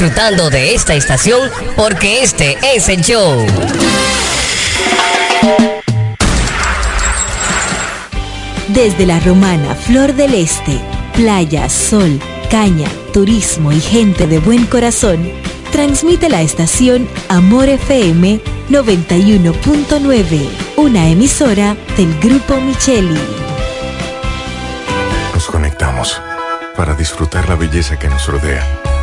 disfrutando de esta estación porque este es el show. Desde la romana Flor del Este, playa, sol, caña, turismo y gente de buen corazón, transmite la estación Amor FM 91.9, una emisora del Grupo Micheli. Nos conectamos para disfrutar la belleza que nos rodea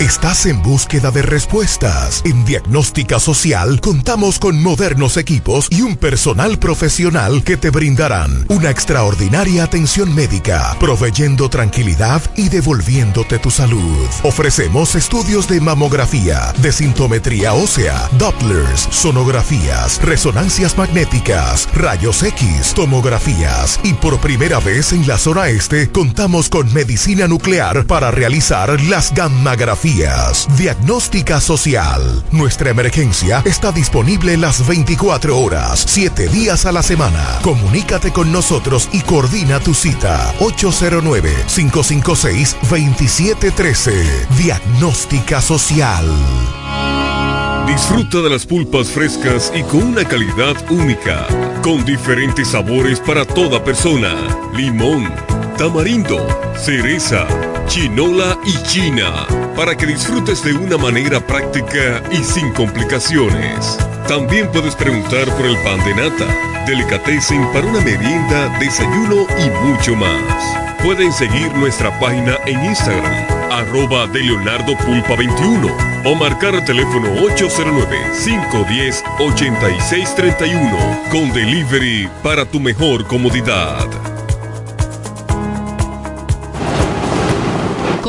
¿Estás en búsqueda de respuestas? En Diagnóstica Social contamos con modernos equipos y un personal profesional que te brindarán una extraordinaria atención médica, proveyendo tranquilidad y devolviéndote tu salud. Ofrecemos estudios de mamografía, de sintometría ósea, Dopplers, sonografías, resonancias magnéticas, rayos X, tomografías y por primera vez en la zona este contamos con medicina nuclear para realizar las gamma Diagnóstica Social. Nuestra emergencia está disponible las 24 horas, 7 días a la semana. Comunícate con nosotros y coordina tu cita. 809-556-2713. Diagnóstica Social. Disfruta de las pulpas frescas y con una calidad única, con diferentes sabores para toda persona. Limón, tamarindo, cereza chinola y china, para que disfrutes de una manera práctica y sin complicaciones. También puedes preguntar por el pan de nata, delicatessen para una merienda, desayuno y mucho más. Pueden seguir nuestra página en Instagram, arroba de Leonardo Pulpa 21 o marcar el teléfono 809-510-8631 con delivery para tu mejor comodidad.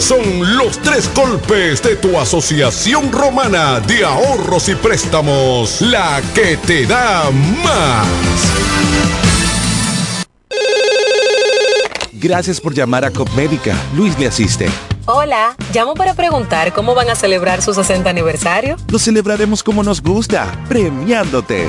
Son los tres golpes de tu Asociación Romana de Ahorros y Préstamos. La que te da más. Gracias por llamar a Copmédica. Luis le asiste. Hola, llamo para preguntar cómo van a celebrar su 60 aniversario. Lo celebraremos como nos gusta, premiándote.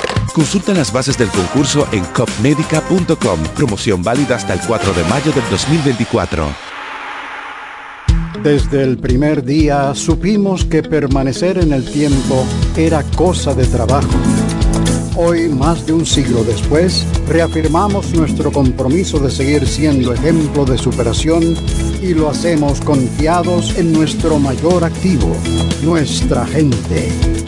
Consulta las bases del concurso en copmedica.com. Promoción válida hasta el 4 de mayo del 2024. Desde el primer día supimos que permanecer en el tiempo era cosa de trabajo. Hoy, más de un siglo después, reafirmamos nuestro compromiso de seguir siendo ejemplo de superación y lo hacemos confiados en nuestro mayor activo, nuestra gente.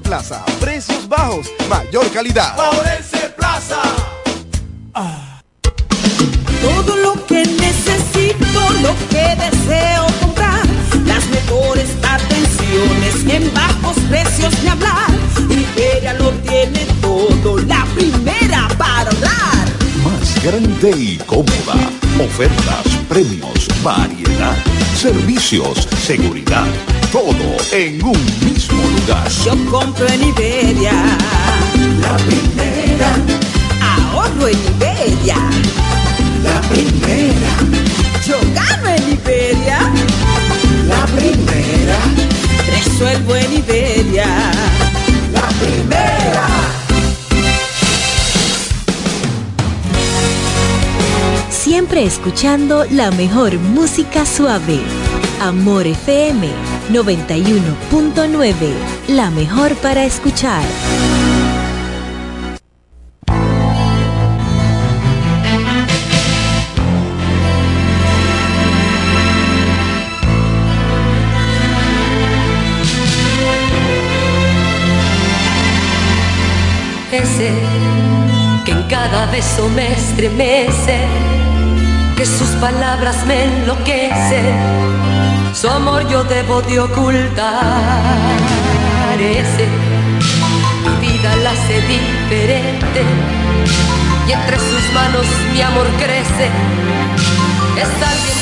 Plaza. Precios bajos, mayor calidad. Paurense Plaza. Todo lo que necesito, lo que deseo comprar, las mejores atenciones en bajos precios de hablar. Iberia lo tiene todo, la primera para hablar. Más grande y cómoda. Ofertas, premios, variedad, servicios, seguridad. Todo en un mismo lugar. Yo compro en Iberia, la primera. Ahorro en Iberia, la primera. Yo gano en Iberia, la primera. Resuelvo en Iberia, la primera. Siempre escuchando la mejor música suave. Amor FM 91.9, la mejor para escuchar. Ese que en cada beso me estremece, que sus palabras me enloquecen, su amor yo debo de ocultar. Ese mi vida la hace diferente y entre sus manos mi amor crece. Es alguien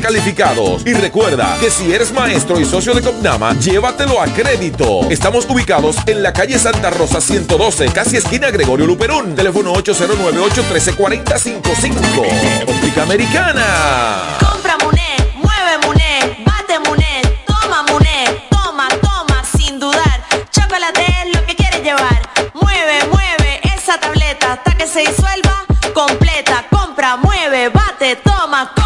calificados. Y recuerda que si eres maestro y socio de Copnama, llévatelo a crédito. Estamos ubicados en la calle Santa Rosa 112, casi esquina Gregorio Luperón. Teléfono 809-813-4055. Óptica Americana. Compra Muné, mueve Muné, bate Muné, toma Muné, toma, toma, sin dudar. Chocolate es lo que quieres llevar. Mueve, mueve esa tableta hasta que se disuelva completa. Compra, mueve, bate, toma, compra,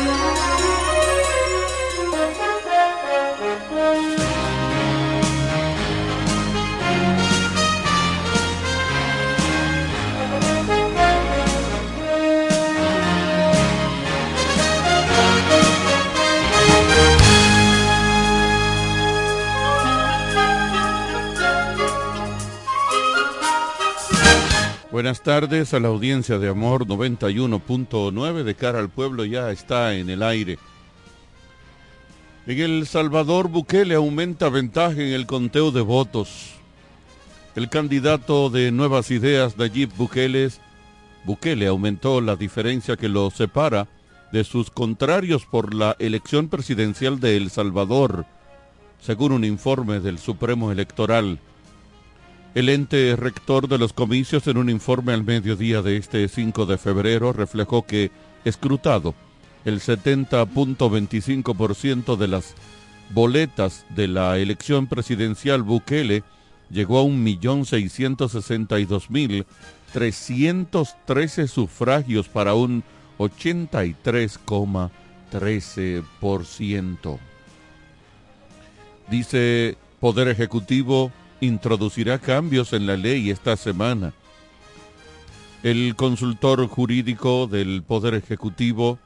Buenas tardes a la audiencia de Amor 91.9 de cara al pueblo ya está en el aire. En El Salvador Bukele aumenta ventaja en el conteo de votos. El candidato de Nuevas Ideas, Nayib Bukele, Bukele aumentó la diferencia que lo separa de sus contrarios por la elección presidencial de El Salvador según un informe del Supremo Electoral. El ente rector de los comicios en un informe al mediodía de este 5 de febrero reflejó que, escrutado, el 70.25% de las boletas de la elección presidencial Bukele llegó a 1.662.313 sufragios para un 83,13%. Dice Poder Ejecutivo introducirá cambios en la ley esta semana. El consultor jurídico del Poder Ejecutivo,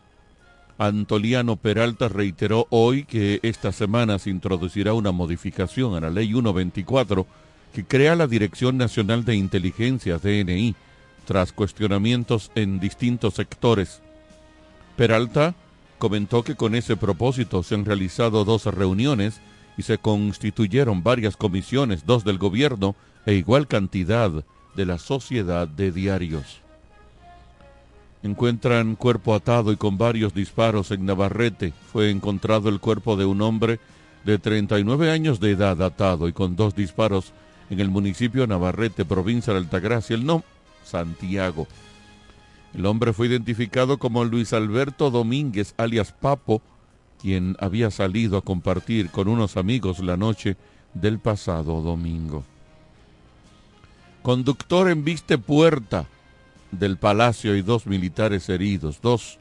Antoliano Peralta, reiteró hoy que esta semana se introducirá una modificación a la Ley 124 que crea la Dirección Nacional de Inteligencia, DNI, tras cuestionamientos en distintos sectores. Peralta comentó que con ese propósito se han realizado dos reuniones y se constituyeron varias comisiones, dos del gobierno e igual cantidad de la sociedad de diarios. Encuentran cuerpo atado y con varios disparos en Navarrete. Fue encontrado el cuerpo de un hombre de 39 años de edad atado y con dos disparos en el municipio Navarrete, provincia de Altagracia, el no, Santiago. El hombre fue identificado como Luis Alberto Domínguez, alias Papo, quien había salido a compartir con unos amigos la noche del pasado domingo. Conductor en viste puerta del palacio y dos militares heridos. Dos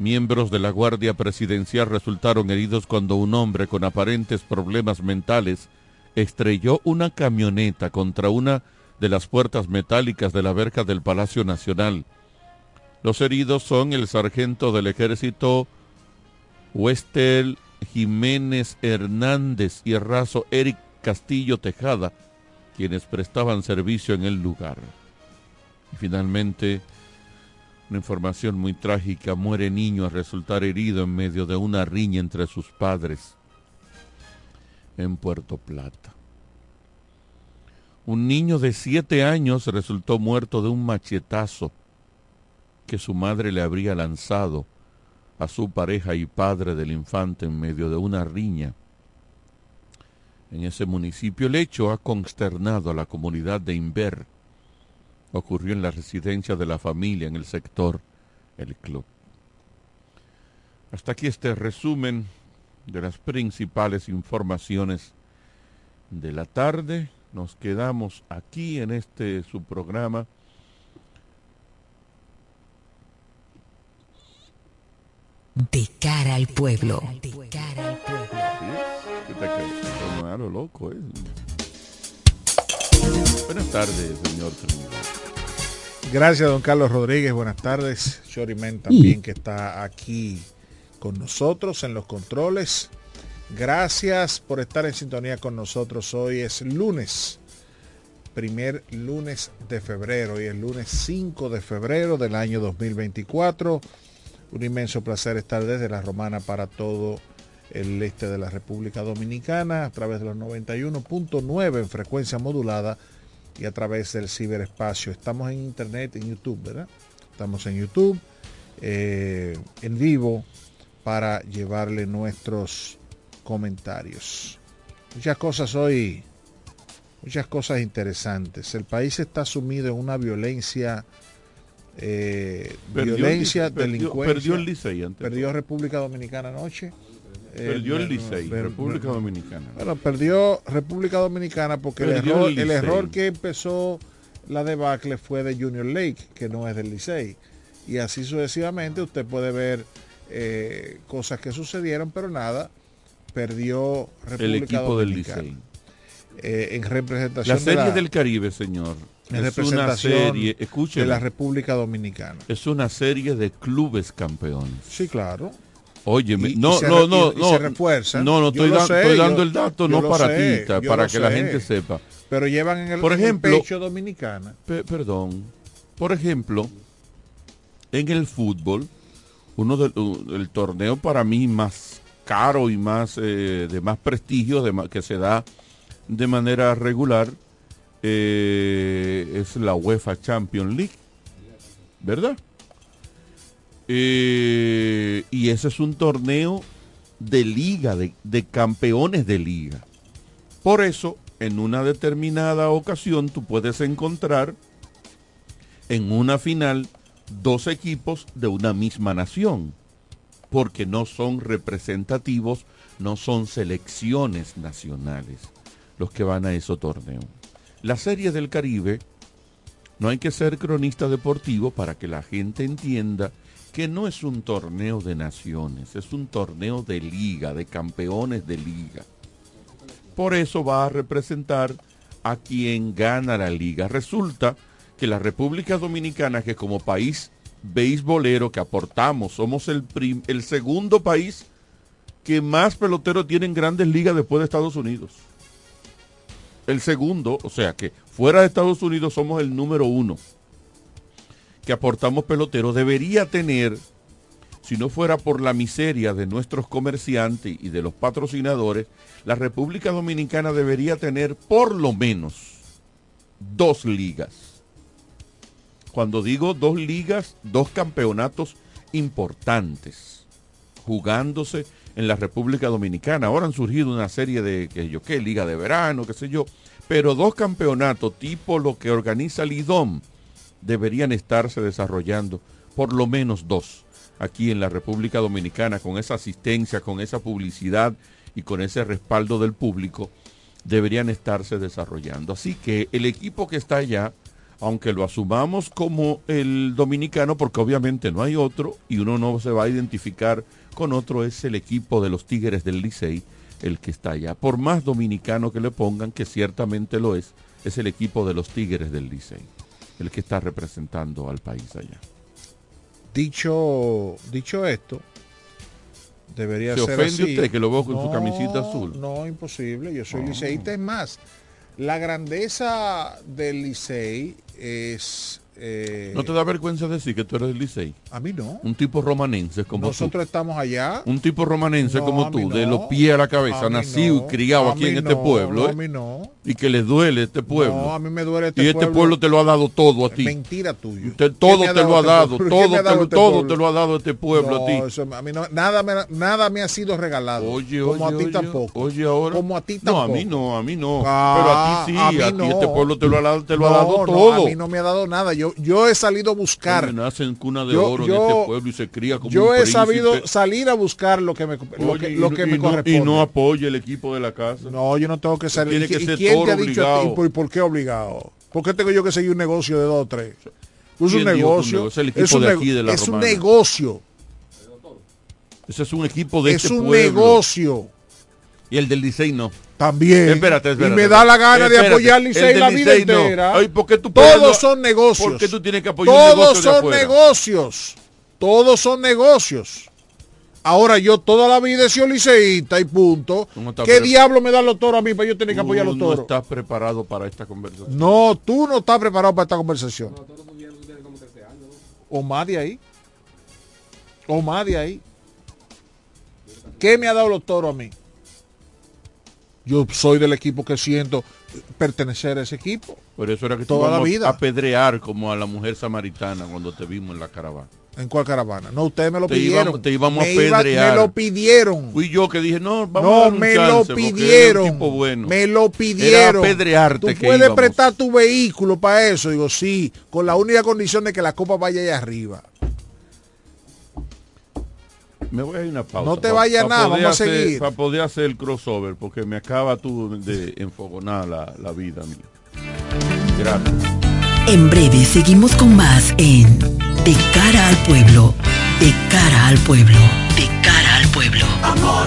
miembros de la Guardia Presidencial resultaron heridos cuando un hombre con aparentes problemas mentales estrelló una camioneta contra una de las puertas metálicas de la verja del Palacio Nacional. Los heridos son el sargento del ejército Westel Jiménez Hernández y el raso Eric Castillo Tejada, quienes prestaban servicio en el lugar. Y finalmente, una información muy trágica, muere niño al resultar herido en medio de una riña entre sus padres en Puerto Plata. Un niño de siete años resultó muerto de un machetazo que su madre le habría lanzado a su pareja y padre del infante en medio de una riña. En ese municipio el hecho ha consternado a la comunidad de Inver. Ocurrió en la residencia de la familia en el sector El Club. Hasta aquí este resumen de las principales informaciones de la tarde. Nos quedamos aquí en este su programa. De cara al pueblo. De cara al pueblo. ¿Sí? ¿Qué te crees? No, lo loco, ¿eh? Buenas tardes, señor Trinidad. Gracias, don Carlos Rodríguez. Buenas tardes. Chorimen también que está aquí con nosotros en los controles. Gracias por estar en sintonía con nosotros. Hoy es lunes, primer lunes de febrero y el lunes 5 de febrero del año 2024. Un inmenso placer estar desde la Romana para todo el este de la República Dominicana a través de los 91.9 en frecuencia modulada y a través del ciberespacio. Estamos en internet, en YouTube, ¿verdad? Estamos en YouTube, eh, en vivo, para llevarle nuestros comentarios. Muchas cosas hoy, muchas cosas interesantes. El país está sumido en una violencia, eh, violencia, delincuencia. Perdió el Licey antes. Perdió República Dominicana anoche. Perdió el Licey, República Dominicana. Bueno, perdió República Dominicana porque el error, el, error que empezó la debacle fue de Junior Lake, que no es del Licey. Y así sucesivamente usted puede ver eh, cosas que sucedieron, pero nada, perdió República el equipo del Licey. Eh, en representación la serie de la, del Caribe, señor. En es una serie, de la República Dominicana. Es una serie de clubes campeones. Sí, claro. Oye, no, no, no, no, se refuerzan. No, no, estoy, da, sé, estoy dando yo, el dato no para sé, ti, para que sé. la gente sepa. Pero llevan en el, por ejemplo, el pecho dominicana. Pe perdón. Por ejemplo, en el fútbol, uno del el torneo para mí más caro y más eh, de más prestigio de, que se da de manera regular eh, es la UEFA Champions League, ¿verdad? Eh, y ese es un torneo de liga, de, de campeones de liga. Por eso, en una determinada ocasión, tú puedes encontrar en una final dos equipos de una misma nación, porque no son representativos, no son selecciones nacionales los que van a ese torneo. La Serie del Caribe, no hay que ser cronista deportivo para que la gente entienda que no es un torneo de naciones, es un torneo de liga, de campeones de liga. Por eso va a representar a quien gana la liga. Resulta que la República Dominicana, que como país beisbolero que aportamos, somos el, el segundo país que más peloteros tiene en grandes ligas después de Estados Unidos. El segundo, o sea que fuera de Estados Unidos somos el número uno que aportamos peloteros, debería tener, si no fuera por la miseria de nuestros comerciantes y de los patrocinadores, la República Dominicana debería tener por lo menos dos ligas. Cuando digo dos ligas, dos campeonatos importantes jugándose en la República Dominicana. Ahora han surgido una serie de, que yo qué, liga de verano, qué sé yo, pero dos campeonatos tipo lo que organiza Lidom deberían estarse desarrollando, por lo menos dos, aquí en la República Dominicana, con esa asistencia, con esa publicidad y con ese respaldo del público, deberían estarse desarrollando. Así que el equipo que está allá, aunque lo asumamos como el dominicano, porque obviamente no hay otro y uno no se va a identificar con otro, es el equipo de los Tigres del Licey, el que está allá. Por más dominicano que le pongan, que ciertamente lo es, es el equipo de los Tigres del Licey, el que está representando al país allá. Dicho, dicho esto, debería ¿Se ser ofende así. usted que lo veo con su camisita azul? No, imposible. Yo soy liceísta. Es más, la grandeza del Licey es... eh, ¿No te da vergüenza decir que tú eres del Licey? A mí no. Un tipo romanense como Nosotros estamos allá. tú. Un tipo romanense No, como tú, de no. los pies a la cabeza, A nacido no. y criado A aquí en este no, pueblo. no, ¿eh? a mí no. Y que le duele este pueblo. No, a mí me duele este y este pueblo. te lo ha dado todo a ti. Mentira ¿Qué todo te lo ha este dado, todo, te, este todo te lo ha dado este pueblo No, a ti. eso a mí no- nada, me, nada me ha sido regalado. Oye, como oye, a ti tampoco. Oye, ahora. Como a ti No, tampoco. a mí no, a mí no. Ah, Pero a ti sí, a ti no. este pueblo te lo ha dado, te lo ha No, dado no, todo. a mí no me ha dado nada. Yo, yo he salido a buscar. Nace en cuna de Yo- oro en yo- este pueblo y se cría como Yo un he sabido salir a buscar lo que me, lo Oye, que, y lo no- que y me no- corresponde. Y no apoya el equipo de la casa. No, yo no tengo que salir. Tiene ¿Y, que y ser quién te ha dicho a ti? obligado. ¿Por, por qué obligado? ¿Por qué tengo yo que seguir un negocio de dos o tres? Es un ¿Quién dijo que un negocio. Es el equipo es un, de aquí, de la es un negocio. Ese es un equipo de es este un pueblo. negocio. Y el del Licey no. También. Espérate, espérate. y me da la gana de apoyar al Licey la vida Licey no. entera. Ay, ¿por qué tú Todos son negocios. ¿Por qué tú tienes que apoyar Todos de son negocios. Todos son negocios. Ahora yo toda la vida he sido liceísta y punto. ¿Cómo está ¿Qué diablo me dan los toros a mí para yo tener que apoyar a los no toros? estás preparado para esta conversación. No, tú no estás preparado para esta conversación. O más de ahí. O más de ahí. ¿Qué me ha dado los toros a mí? Yo soy del equipo que siento pertenecer a ese equipo. Por eso era que Toda la vida. a apedrear como a la mujer samaritana cuando te vimos en la caravana. ¿En cuál caravana? No, ustedes me lo Te pidieron. íbamos, te íbamos me a iba- pedrear. me lo pidieron. Fui yo que dije, no, vamos a No, dar un me chance, lo un pidieron. tipo bueno. Me lo Era pidieron. apedrearte Tú que puedes íbamos. prestar tu vehículo para eso. Digo, sí, con la única condición de que la copa vaya allá arriba. Me voy a ir a una pausa. No te vayas pa nada, vamos a hacer- seguir. Para poder hacer el crossover, porque me acaba tú de enfogonar la, la vida mía. Gracias. En breve seguimos con más en De cara al pueblo, de cara al pueblo, de cara al pueblo. Amor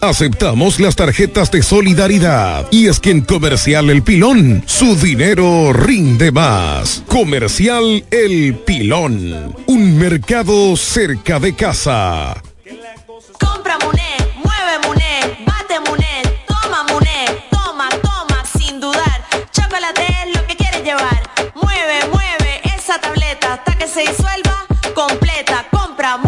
Aceptamos las tarjetas de solidaridad. Y es que en Comercial El Pilón, su dinero rinde más. Comercial El Pilón. Un mercado cerca de casa. Compra Muné, mueve Muné, bate Muné, toma Muné, toma, toma, sin dudar. Chocolate es lo que quieres llevar. Mueve, mueve esa tableta hasta que se disuelva completa. Compra, mueve,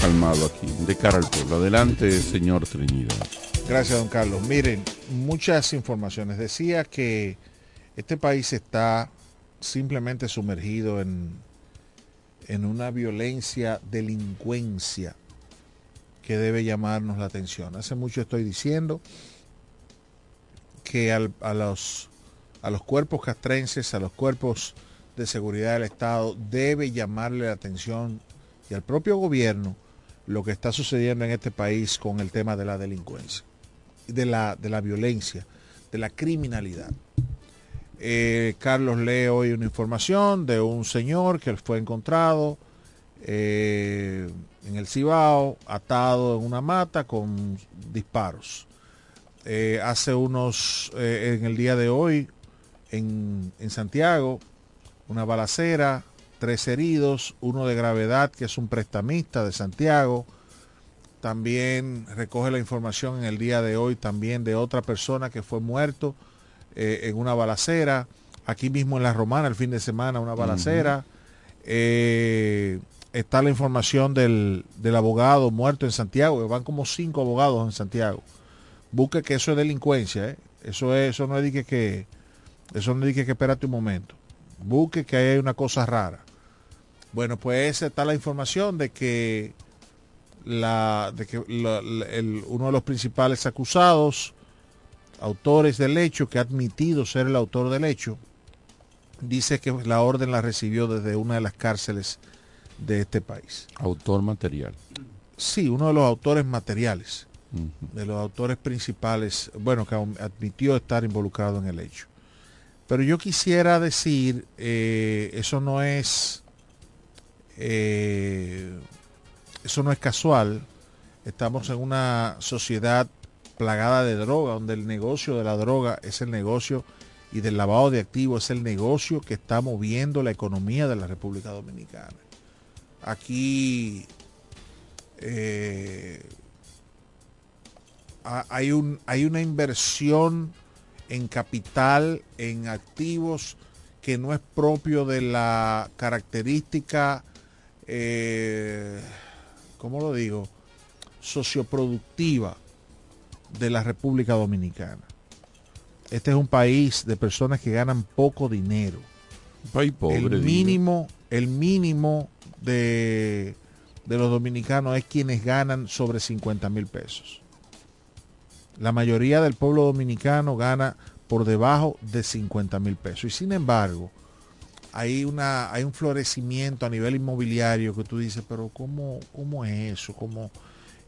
calmado aquí, de cara al pueblo. Adelante, señor Trinidad. Gracias, don Carlos. Miren, muchas informaciones. Decía que este país está simplemente sumergido en, en una violencia, delincuencia que debe llamarnos la atención. Hace mucho estoy diciendo que al- a, los, a los cuerpos castrenses, a los cuerpos de seguridad del Estado, debe llamarle la atención y al propio gobierno lo que está sucediendo en este país con el tema de la delincuencia, de la, de la violencia, de la criminalidad. Eh, Carlos lee hoy una información de un señor que fue encontrado eh, en el Cibao, atado en una mata con disparos. Eh, hace unos, en el día de hoy, en, en Santiago, una balacera, tres heridos, uno de gravedad que es un prestamista de Santiago. También recoge la información en el día de hoy también de otra persona que fue muerto eh, en una balacera. Aquí mismo en La Romana el fin de semana una balacera. Eh, está la información del, del abogado muerto en Santiago, van como cinco abogados en Santiago. Busque que eso es delincuencia, ¿eh? Eso, es, eso no es que, que eso no es de que, que espérate un momento. Busque que hay una cosa rara. Bueno, pues está la información de que, la, de que la- la- el- uno de los principales acusados autores del hecho, que ha admitido ser el autor del hecho, dice que la orden la recibió desde una de las cárceles de este país. Autor material. Sí, uno de los autores materiales, de los autores principales, bueno, que admitió estar involucrado en el hecho. Pero yo quisiera decir, eh, eso no es, eh, eso no es casual. Estamos en una sociedad plagada de droga, donde el negocio de la droga es el negocio y del lavado de activos es el negocio que está moviendo la economía de la República Dominicana. Aquí eh, hay, un, hay una inversión en capital, en activos, que no es propio de la característica, eh, ¿cómo lo digo?, socioproductiva de la República Dominicana. Este es un país de personas que ganan poco dinero. Un país pobre. El mínimo, el mínimo de, de los dominicanos es quienes ganan sobre 50 mil pesos. La mayoría del pueblo dominicano gana por debajo de 50 mil pesos. Y sin embargo, hay, una, hay un florecimiento a nivel inmobiliario que tú dices, pero ¿cómo, cómo es eso? ¿Cómo,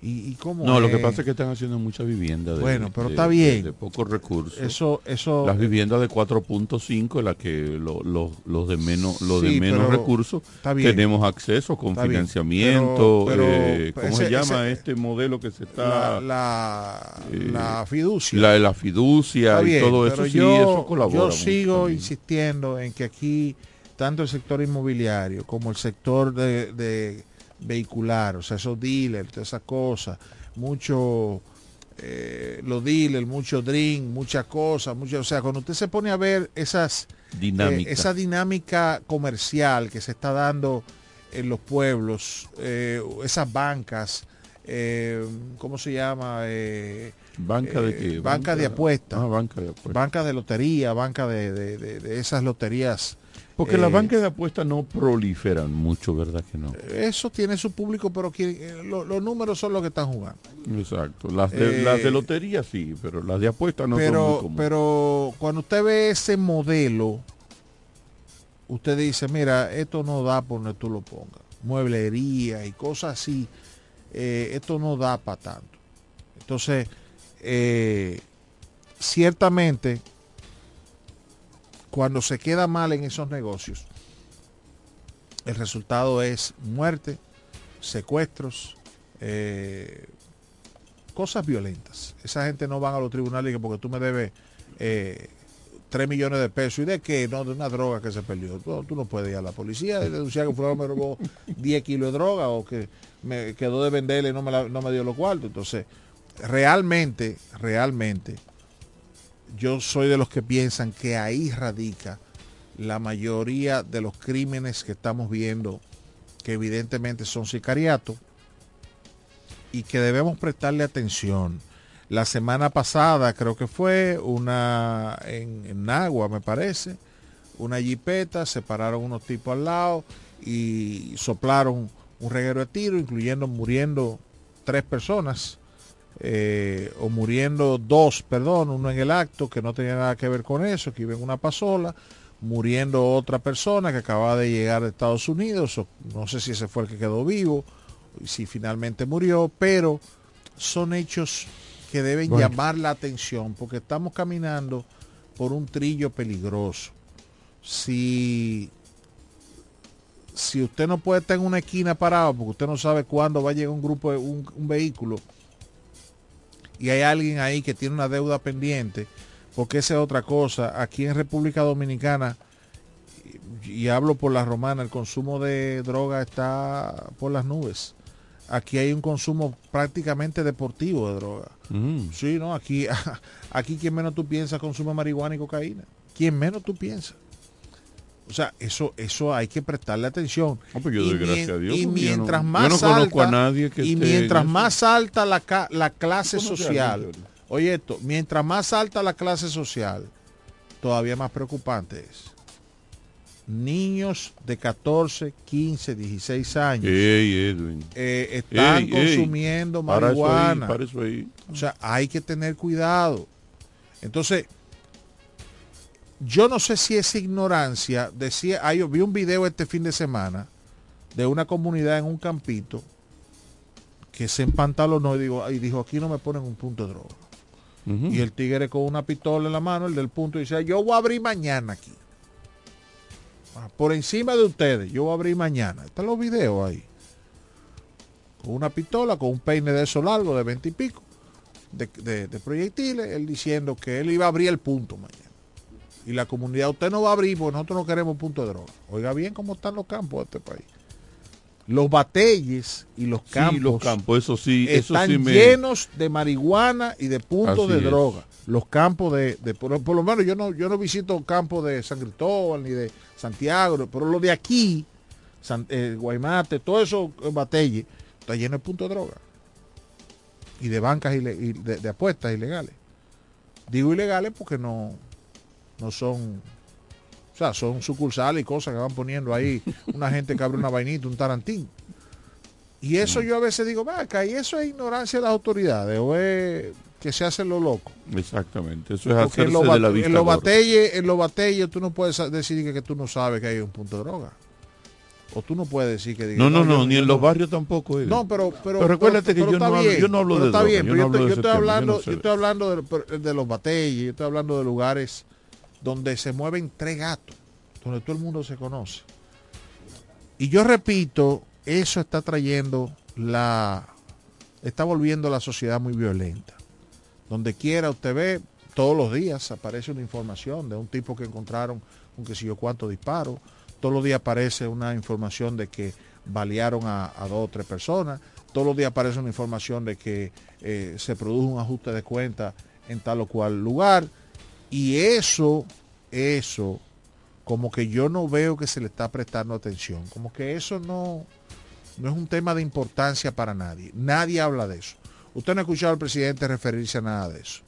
¿Y, cómo no, lo que pasa es que están haciendo muchas viviendas de, bueno, pero está bien. de, pocos recursos. Eso, eso, Las viviendas de 4.5, las que los de menos, los de menos recursos tenemos acceso con financiamiento. eh, ¿Cómo se llama este modelo que se está? La, la, fiducia. La, la fiducia y todo eso, sí, eso colabora. Yo sigo insistiendo en que aquí, tanto el sector inmobiliario como el sector de vehicular, o sea, esos dealers, todas esas cosas, mucho, eh, los dealers, mucho drink, muchas cosas, mucho, o sea, cuando usted se pone a ver esas, dinámica. Eh, esa dinámica comercial que se está dando en los pueblos, eh, esas bancas, ¿cómo se llama? ¿Banca de qué? Banca, de apuestas. Ah, banca de apuestas. Banca de lotería, banca de, de esas loterías porque las bancas de apuestas no proliferan mucho, ¿verdad que no? Eso tiene su público, pero eh, los números son los que están jugando. Exacto. Las de, las de eh, lotería sí, pero las de apuestas no pero, son muy comunes. Pero cuando usted ve ese modelo, usted dice, mira, esto no da por donde tú lo pongas. Mueblería y cosas así, eh, esto no da para tanto. Entonces, ciertamente cuando se queda mal en esos negocios, el resultado es muerte, secuestros, eh, cosas violentas. Esa gente no van a los tribunales porque tú me debes eh, 3 millones de pesos. ¿Y de qué? No, de una droga que se perdió. tú no puedes ir a la policía y denunciar que fulano me robó 10 kilos de droga o que me quedó de venderle y no me, no me dio los cuartos. Entonces, realmente, realmente, yo soy de los que piensan que ahí radica la mayoría de los crímenes que estamos viendo, que evidentemente son sicariatos, y que debemos prestarle atención. La semana pasada creo que fue una en, en Nagua, me parece, una jipeta, se pararon unos tipos al lado y soplaron un reguero de tiro, incluyendo muriendo tres personas eh, o muriendo dos, perdón, uno en el acto que no tenía nada que ver con eso, que iba en una pasola, muriendo otra persona que acababa de llegar de Estados Unidos, o no sé si ese fue el que quedó vivo, si finalmente murió, pero son hechos que deben llamar la atención porque estamos caminando por un trillo peligroso. Si si usted no puede estar en una esquina parado porque usted no sabe cuándo va a llegar un grupo de un vehículo y hay alguien ahí que tiene una deuda pendiente, porque esa es otra cosa. Aquí en República Dominicana, y, hablo por la romana, el consumo de droga está por las nubes. Aquí hay un consumo prácticamente deportivo de droga. Mm. Sí, ¿no? Aquí, aquí quien menos tú piensas consume marihuana y cocaína. Quien menos tú piensas. O sea, eso, eso hay que prestarle atención. y, mientras más alta, y mientras más alta la, la clase social, oye esto, mientras más alta la clase social, todavía más preocupante es. Niños de 14, 15, 16 años eh, están consumiendo marihuana. O sea, hay que tener cuidado. Entonces, yo no sé si es ignorancia, decía, ah, yo vi un video este fin de semana de una comunidad en un campito que se empantalonó y, digo, y dijo, aquí no me ponen un punto de droga. Y el tigre con una pistola en la mano, el del punto, dice, yo voy a abrir mañana aquí. Ah, Por encima de ustedes, yo voy a abrir mañana. Están los videos ahí. Con una pistola, con un peine de eso largo, de 20 y pico, de, de- de proyectiles, él diciendo que él iba a abrir el punto mañana. Y la comunidad, usted no va a abrir porque nosotros no queremos punto de droga. Oiga bien cómo están los campos de este país. Los batelles y los campos, Sí, los campos, eso sí, eso están sí me... llenos de marihuana y de puntos de es. droga. Los campos de, de- por, por lo menos yo no, yo no visito campos de San Cristóbal ni de Santiago, pero lo de aquí, San- eh, Guaymate, todo eso eh, batelle, está lleno de puntos de droga. Y de bancas y de, de apuestas ilegales. Digo ilegales porque no, no son, o sea, son sucursales y cosas que van poniendo ahí una gente que abre una vainita, un tarantín. Y eso yo a veces digo, va acá, y eso es ignorancia de las autoridades, o es que se hace lo loco. Exactamente, eso es Porque en hacerse los, de la vista en los batelles, en los batelles tú no puedes decir que, que tú no sabes que hay un punto de droga. O tú no puedes decir que diga, No, no, no, ni en los barrios tampoco. Eddie. No, pero, pero, Pero recuérdate pero- que yo no, hablo, bien, yo no hablo de está droga, bien, yo no estoy- estoy hablando, yo no yo sé. estoy hablando de, de los batelles, yo estoy hablando de lugares donde se mueven tres gatos, donde todo el mundo se conoce. Y yo repito, eso está trayendo la, está volviendo la sociedad muy violenta. Donde quiera usted ve, todos los días aparece una información de un tipo que encontraron un que sé yo cuántos disparos. Todos los días aparece una información de que balearon a, a dos o tres personas. Todos los días aparece una información de que eh, se produjo un ajuste de cuenta en tal o cual lugar. Y eso, eso, como que yo no veo que se le está prestando atención. Como que eso no, no es un tema de importancia para nadie. Nadie habla de eso. Usted no ha escuchado al presidente referirse a nada de eso.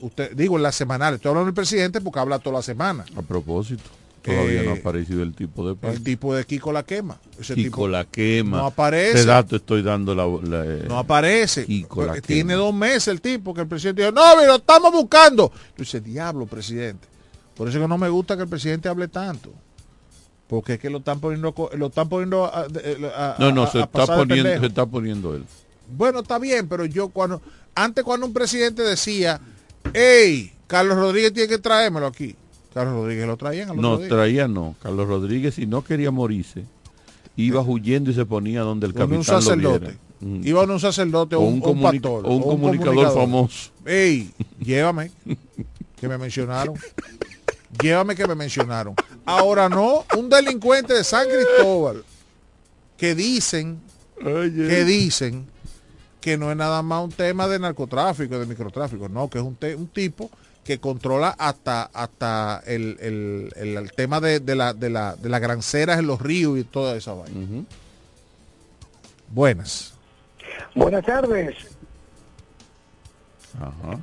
Usted, digo, en la semanal, estoy hablando del presidente porque habla toda la semana. A propósito, todavía no ha Eh, aparecido el tipo de El tipo de Kiko la quema. Ese Kiko tipo la quema. no aparece. Ese dato estoy dando la... la, eh, no aparece. Kiko la Porque Tiene quema. dos meses el tipo que el presidente dijo, no, lo estamos buscando. Yo dice, diablo, presidente. Por eso que no me gusta que el presidente hable tanto. Porque es que lo están poniendo, lo están poniendo a, a- a- No, no, se está, poniendo, se está poniendo él. Bueno, está bien, pero yo cuando, antes cuando un presidente decía, hey, Carlos Rodríguez tiene que traérmelo aquí. Carlos Rodríguez lo traían No, traía no. Carlos Rodríguez, si no quería morirse, iba huyendo y se ponía donde el Donde un capitán lo sacerdote. viera. Mm. Iba un sacerdote o un, un o un pastor. o un comunicador famoso. Ey, llévame, que me mencionaron. Llévame que me mencionaron. Ahora no, un delincuente de San Cristóbal que dicen, que dicen que no es nada más un tema de narcotráfico, de microtráfico, no, que es un tipo que controla hasta hasta el, el- el- el tema de, de la, de, la, de las granceras en los ríos y toda esa vaina. Buenas. Buenas tardes. Ajá.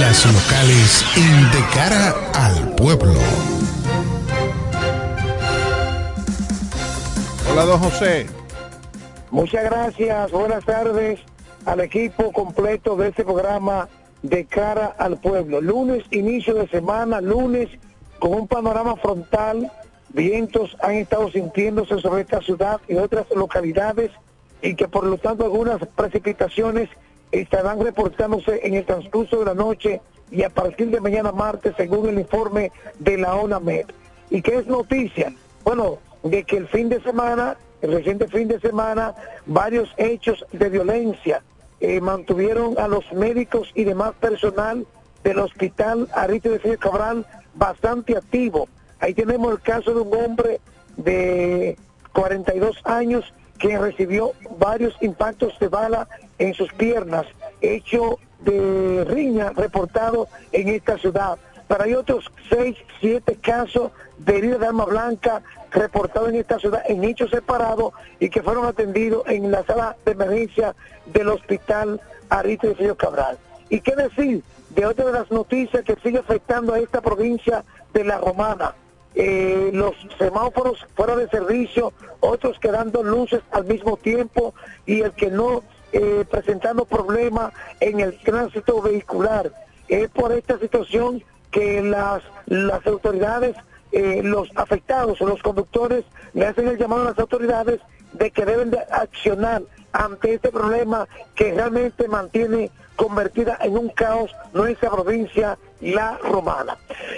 Las locales en De cara al pueblo. Hola, don José. Muchas gracias. Buenas tardes al equipo completo de este programa de cara al pueblo. Lunes, inicio de semana, lunes con un panorama frontal. Vientos han estado sintiéndose sobre esta ciudad y otras localidades y que por lo tanto algunas precipitaciones estarán reportándose en el transcurso de la noche y a partir de mañana martes según el informe de la ONAMED. ¿Y qué es noticia? Bueno, de que el fin de semana, el reciente fin de semana, varios hechos de violencia eh, mantuvieron a los médicos y demás personal del hospital Aristide Frío Cabral bastante activo. Ahí tenemos el caso de un hombre de 42 años que recibió varios impactos de bala en sus piernas, hecho de riña reportado en esta ciudad. Pero hay otros seis, siete casos de herida de arma blanca reportados en esta ciudad en hechos separados y que fueron atendidos en la sala de emergencia del hospital Aristide Frío Cabral. ¿Y qué decir de otra de las noticias que sigue afectando a esta provincia de La Romana? eh, los semáforos fuera de servicio, otros quedando luces al mismo tiempo y el que no eh, presentando problemas en el tránsito vehicular. Es por esta situación que las, las autoridades, eh, los afectados o los conductores le hacen el llamado a las autoridades de que deben de accionar ante este problema que realmente mantiene convertida en un caos nuestra provincia, la romana.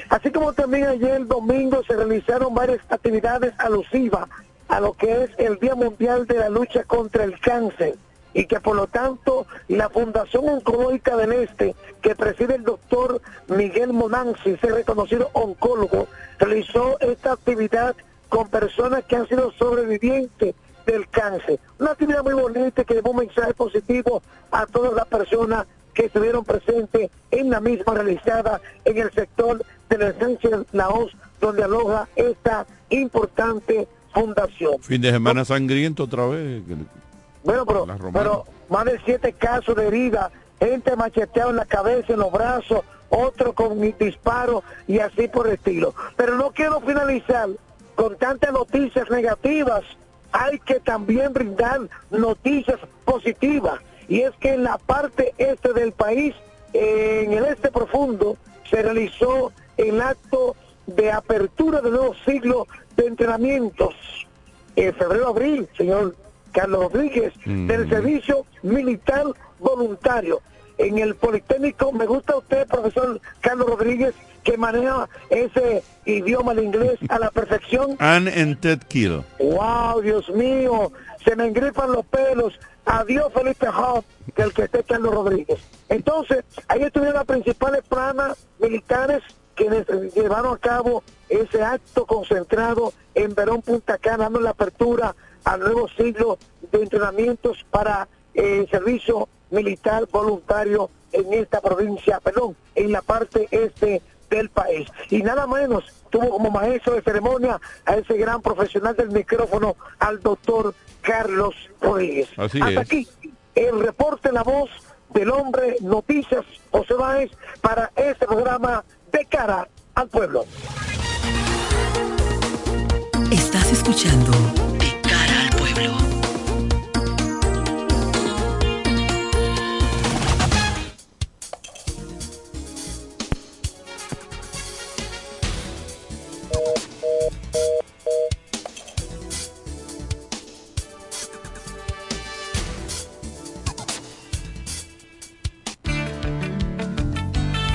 Así como también ayer domingo se realizaron varias actividades alusivas a lo que es el Día Mundial de la Lucha contra el Cáncer y que por lo tanto la Fundación Oncológica del Este, que preside el doctor Miguel Monanzi, ese reconocido oncólogo, realizó esta actividad con personas que han sido sobrevivientes del cáncer. Una actividad muy bonita que llevó un mensaje positivo a todas las personas que estuvieron presentes en la misma realizada en el sector de la esencia Laos, donde aloja esta importante fundación. Fin de semana sangriento otra vez. Bueno, pero, pero más de siete casos de herida, gente macheteada en la cabeza, en los brazos, otro con disparos y así por el estilo. Pero no quiero finalizar con tantas noticias negativas hay que también brindar noticias positivas. Y es que en la parte este del país, en el este profundo, se realizó el acto de apertura del nuevo siglo de entrenamientos en febrero-abril, señor Carlos Rodríguez, del servicio militar voluntario. En el Politécnico, me gusta usted, profesor Carlos Rodríguez, que maneja ese idioma de inglés a la perfección. Ann and Ted Kill. ¡Wow, Dios mío! Se me engrifan los pelos. Adiós, Felipe Hoff, que el que esté Carlos Rodríguez. Entonces, ahí estuvieron las principales planas militares quienes llevaron a cabo ese acto concentrado en Verón Punta Cana, dando la apertura al nuevo siglo de entrenamientos para eh, el servicio militar voluntario en esta provincia, perdón, en la parte este del país. Y nada menos tuvo como maestro de ceremonia a ese gran profesional del micrófono, al doctor Carlos Rodríguez. Así Hasta es. aquí el reporte La Voz del Hombre Noticias José Báez para este programa de cara al pueblo. Estás escuchando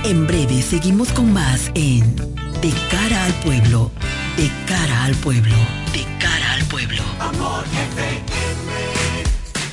En breve seguimos con más en De cara al pueblo. De cara al pueblo. Pueblo. Amor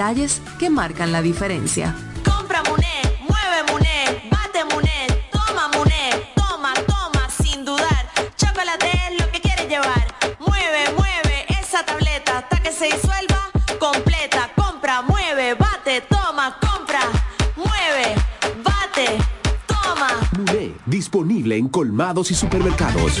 detalles que marcan la diferencia. Compra Muné, mueve Muné, bate Muné, toma Muné, toma, toma, sin dudar. Chocolate es lo que quieres llevar. Mueve, mueve esa tableta hasta que se disuelva completa. Compra, mueve, bate, toma, compra, mueve, bate, toma. Muné, disponible en colmados y supermercados.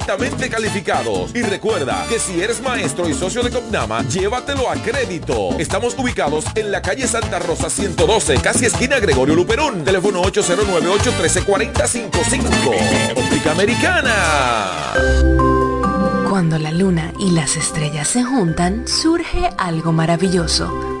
altamente calificados. Y recuerda que si eres maestro y socio de Copnama, llévatelo a crédito. Estamos ubicados en la calle Santa Rosa 112, casi esquina Gregorio Luperón. Teléfono 809-813-4055. Óptica Americana. Cuando la luna y las estrellas se juntan, surge algo maravilloso.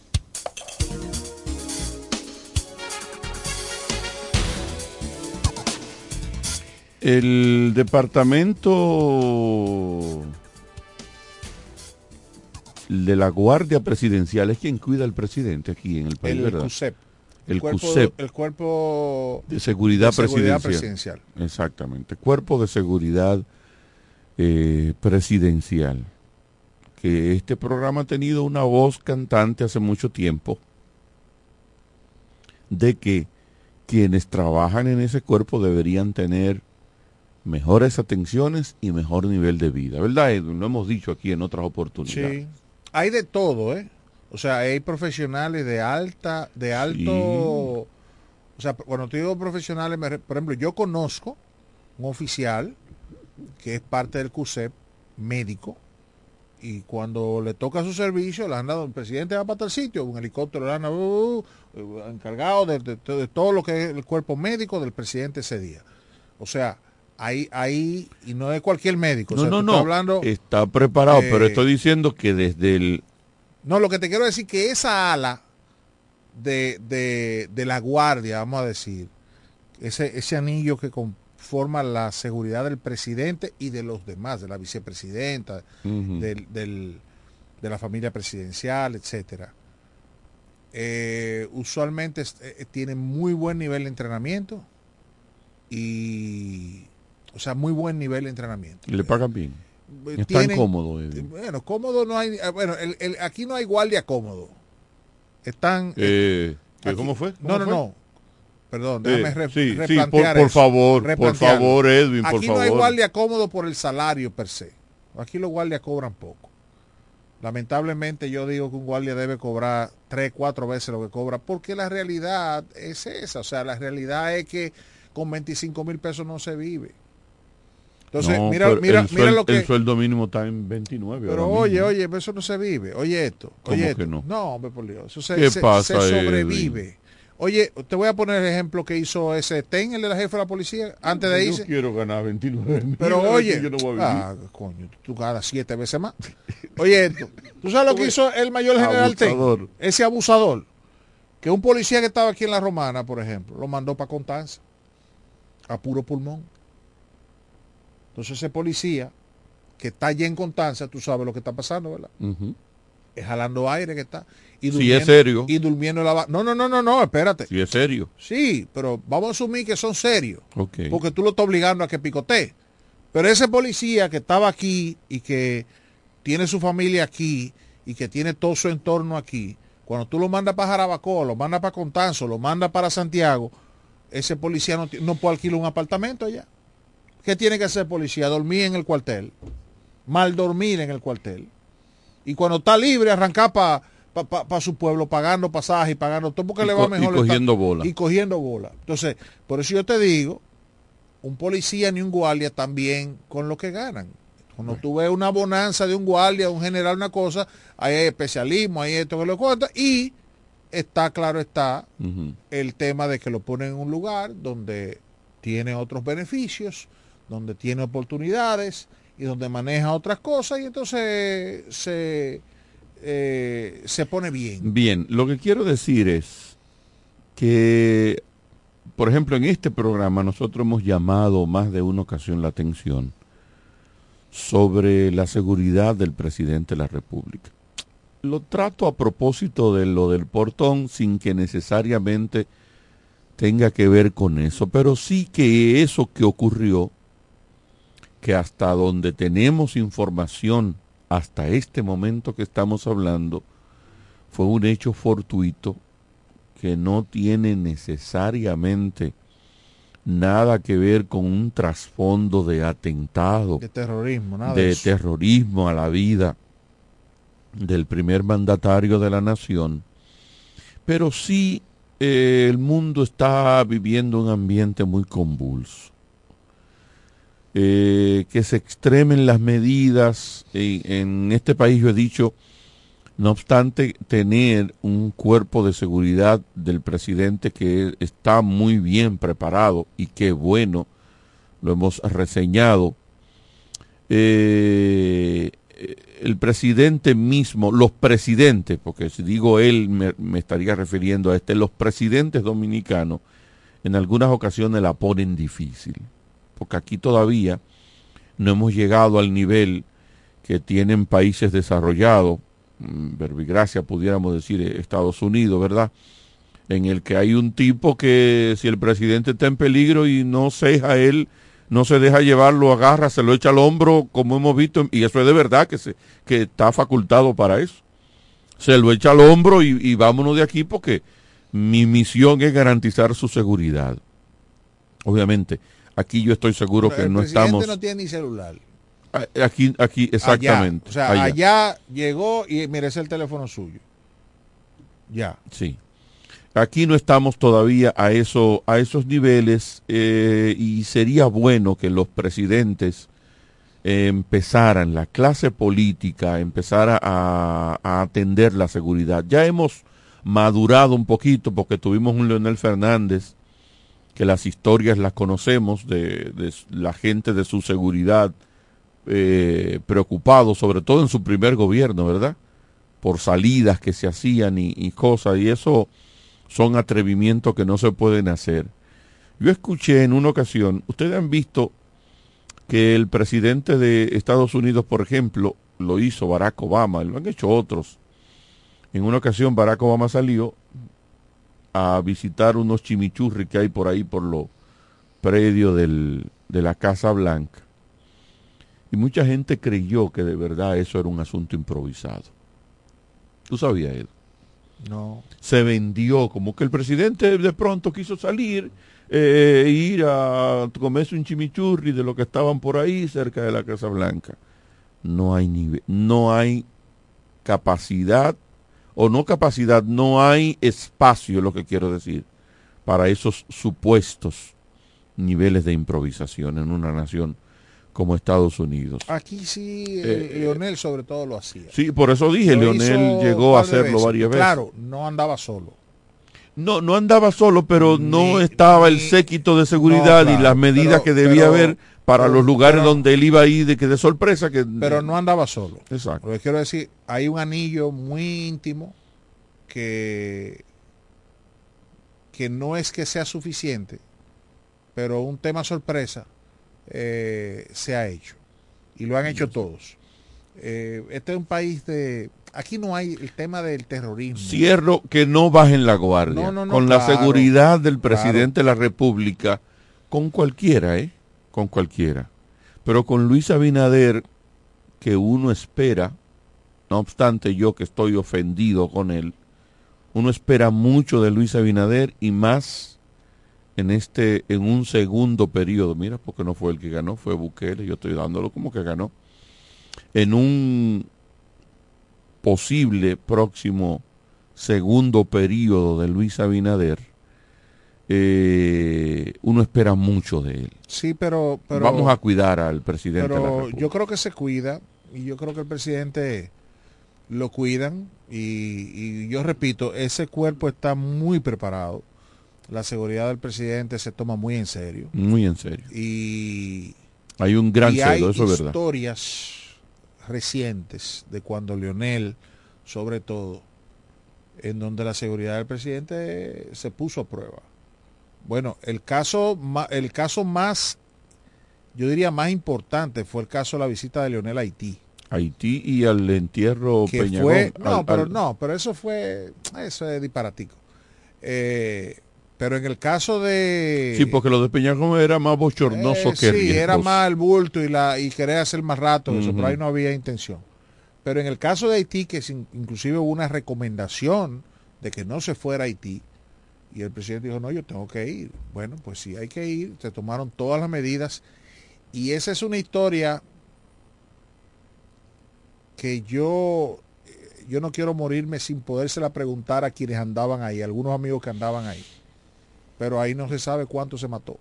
El departamento de la Guardia Presidencial es quien cuida al presidente aquí en el país, El ¿verdad? CUSEP. El, cuerpo, CUSEP el cuerpo de seguridad, de seguridad presidencial. Exactamente. Cuerpo de seguridad eh, presidencial. Que este programa ha tenido una voz cantante hace mucho tiempo de que quienes trabajan en ese cuerpo deberían tener mejores atenciones y mejor nivel de vida, ¿verdad? Edwin? Lo hemos dicho aquí en otras oportunidades. Sí. Hay de todo, ¿eh? O sea, hay profesionales de alta, de alto... Sí. O sea, cuando te digo profesionales, me por ejemplo, yo conozco un oficial que es parte del CUSEP, médico, y cuando le toca su servicio, le han dado, el presidente va para tal sitio, un helicóptero le han dado, uh, uh, encargado de, de- de todo lo que es el cuerpo médico del presidente ese día. O sea, ahí, ahí, y no es cualquier médico. o No, sea, no, no. hablando, Está preparado, pero eh, estoy diciendo que desde el... No, lo que te quiero decir que esa ala de, de, de la guardia, vamos a decir, ese, ese anillo que conforma la seguridad del presidente y de los demás, de la vicepresidenta, del, del- de la familia presidencial, etcétera. Eh, usualmente eh, tienen muy buen nivel de entrenamiento y, o sea, muy buen nivel de entrenamiento. le pagan bien. Eh, Están tienen- cómodos. Edwin. Bueno, cómodo no hay. eh, Bueno, el- el- aquí no hay guardia cómodo. Están. Eh, ¿qué- aquí- ¿Cómo fue? No, ¿Cómo no, fue? no. Perdón, Eh, déjame re- sí, sí, replantear por- por eso, favor, por favor, Edwin, por Aquí no hay favor. guardia cómodo por el salario per se. Aquí los guardias cobran poco. Lamentablemente yo digo que un guardia debe cobrar tres, cuatro veces lo que cobra, porque la realidad es esa. O sea, la realidad es que con 25 mil pesos no se vive. Entonces, No, mira, mira, el, mira lo que... el sueldo mínimo está en 29. Pero oye, oye, pero eso no se vive. Oye esto. ¿Cómo Oye que esto. no? hombre, por Dios. Eso se, ¿Qué se- pasa, se Edwin? sobrevive. Oye, te voy a poner el ejemplo que hizo ese TEN, el de la jefa de la policía, antes de Yo irse. quiero ganar 29 mil. Pero oye, yo no voy a ah, coño, tú ganas siete veces más. Oye esto. ¿Tú sabes lo que hizo el mayor general Abusador. TEN? Ese abusador. Que un policía que estaba aquí en la Romana, por ejemplo, lo mandó para Constanza. A puro pulmón. Entonces ese policía que está allí en Constanza, tú sabes lo que está pasando, ¿verdad? Es jalando aire que está. Y Si es serio. Y durmiendo en la... No, no, no, no, no, espérate. Si es serio. Sí, pero vamos a asumir que son serios. Porque tú lo estás obligando a que picotee. Pero ese policía que estaba aquí y que tiene su familia aquí y que tiene todo su entorno aquí, cuando tú lo mandas para Jarabacoa, lo mandas para Contanzo, lo mandas para Santiago, ese policía no, no puede alquilar un apartamento allá. ¿Qué tiene que hacer policía? Dormir en el cuartel. Mal dormir en el cuartel. Y cuando está libre, arrancar para su pueblo, pagando pasaje y pagando todo, porque Y le va co- y mejor. cogiendo bola. Y cogiendo bola. Entonces, por eso yo te digo, un policía ni un guardia también con lo que ganan. Cuando tú ves una bonanza de un guardia, un general, una cosa, ahí hay especialismo, hay esto que lo cuenta, y está claro está el tema de que lo ponen en un lugar donde tiene otros beneficios, donde tiene oportunidades y donde maneja otras cosas y entonces se, eh, se pone bien. Bien, lo que quiero decir es que, por ejemplo, en este programa nosotros hemos llamado más de una ocasión la atención sobre la seguridad del presidente de la República. Lo trato a propósito de lo del portón sin que necesariamente tenga que ver con eso, pero sí que eso que ocurrió, que hasta donde tenemos información, hasta este momento que estamos hablando, fue un hecho fortuito que no tiene necesariamente nada que ver con un trasfondo de atentado, De terrorismo, nada de, de eso. terrorismo a la vida del primer mandatario de la nación, pero sí eh, el mundo está viviendo un ambiente muy convulso. Eh, que se extremen las medidas. En, en este país yo he dicho, no obstante tener un cuerpo de seguridad del presidente que está muy bien preparado y qué bueno, lo hemos reseñado. Eh, el presidente mismo, los presidentes, porque si digo él me, me estaría refiriendo a este, los presidentes dominicanos en algunas ocasiones la ponen difícil, porque aquí todavía no hemos llegado al nivel que tienen países desarrollados, mm, verbigracia pudiéramos decir eh, Estados Unidos, ¿verdad? En el que hay un tipo que si el presidente está en peligro y no ceja él, no se deja llevar, lo agarra, se lo echa al hombro, como hemos visto, y eso es de verdad que, se, que está facultado para eso. Se lo echa al hombro y, y vámonos de aquí porque mi misión es garantizar su seguridad. Obviamente, aquí yo estoy seguro Pero que el no presidente estamos... no tiene ni celular. Aquí, aquí, exactamente. Allá. O sea, allá. allá. llegó y merece el teléfono suyo. Ya. Sí. Aquí no estamos todavía a, eso, a esos niveles eh, y sería bueno que los presidentes eh, empezaran, la clase política empezara a, a atender la seguridad. Ya hemos madurado un poquito porque tuvimos un Leonel Fernández que las historias las conocemos de, la gente de su seguridad eh, preocupado, sobre todo en su primer gobierno, ¿verdad? Por salidas que se hacían y, y cosas, y eso son atrevimientos que no se pueden hacer. Yo escuché en una ocasión, ustedes han visto que el presidente de Estados Unidos, por ejemplo, lo hizo Barack Obama, lo han hecho otros. En una ocasión Barack Obama salió a visitar unos chimichurri que hay por ahí por los predios de la Casa Blanca. Y mucha gente creyó que de verdad eso era un asunto improvisado. ¿Tú sabías eso? No. Se vendió como que el presidente de pronto quiso salir eh, e ir a comerse un chimichurri de lo que estaban por ahí cerca de la Casa Blanca. No hay nivel, no hay capacidad o no capacidad, no hay espacio, lo que quiero decir, para esos supuestos niveles de improvisación en una nación como Estados Unidos. Aquí sí, eh, Eh, Leonel sobre todo lo hacía. Sí, por eso dije, Lo Leonel llegó a hacerlo veces. varias veces. Claro, no andaba solo. No, no andaba solo, pero no estaba el séquito de seguridad No, y las medidas pero- que debía pero- haber para pero- los lugares pero- donde él iba a ir de que de sorpresa que Pero no andaba solo. Exacto. Lo que quiero decir, hay un anillo muy íntimo que, que no es que sea suficiente, pero un tema sorpresa eh, se ha hecho. Y lo han hecho todos. Eh, este es un país de, aquí no hay el tema del terrorismo. Cierro que no bajen la guardia. No, no, no, con la seguridad del presidente de la República, con cualquiera, ¿eh? Con cualquiera. Pero con Luis Abinader, que uno espera, no obstante yo que estoy ofendido con él, uno espera mucho de Luis Abinader y más en este en un segundo periodo. Mira, porque no fue el que ganó, fue Bukele, yo estoy dándolo como que ganó. En un posible próximo segundo periodo de Luis Abinader, eh, uno espera mucho de él. Sí, pero, pero Vamos a cuidar al presidente de la pero República. yo creo que se cuida y yo creo que el presidente lo cuidan y, y yo repito, ese cuerpo está muy preparado. La seguridad del presidente se toma muy en serio. Muy en serio. Y, Hay un gran y hay celo, eso es verdad. historias recientes de cuando Leonel, sobre todo, en donde la seguridad del presidente se puso a prueba. Bueno, el caso, el caso más, yo diría más importante fue el caso de la visita de Leonel a Haití. Haití y al entierro que Peñagón. fue, no, al- pero al- no, pero eso fue, eso es disparatico. Eh, pero en el caso de Sí, porque lo de Peñagón era más bochornoso eh, que sí, era más el bulto y la y querer hacer más rato, eso, pero ahí no había intención. Pero en el caso de Haití, que sin- inclusive hubo una recomendación de que no se fuera a Haití, y el presidente dijo, no, yo tengo que ir. Bueno, pues sí, hay que ir, se tomaron todas las medidas, y esa es una historia que yo, eh, yo no quiero morirme sin podérsela preguntar a quienes andaban ahí, algunos amigos que andaban ahí. Pero ahí no se sabe cuánto se mató.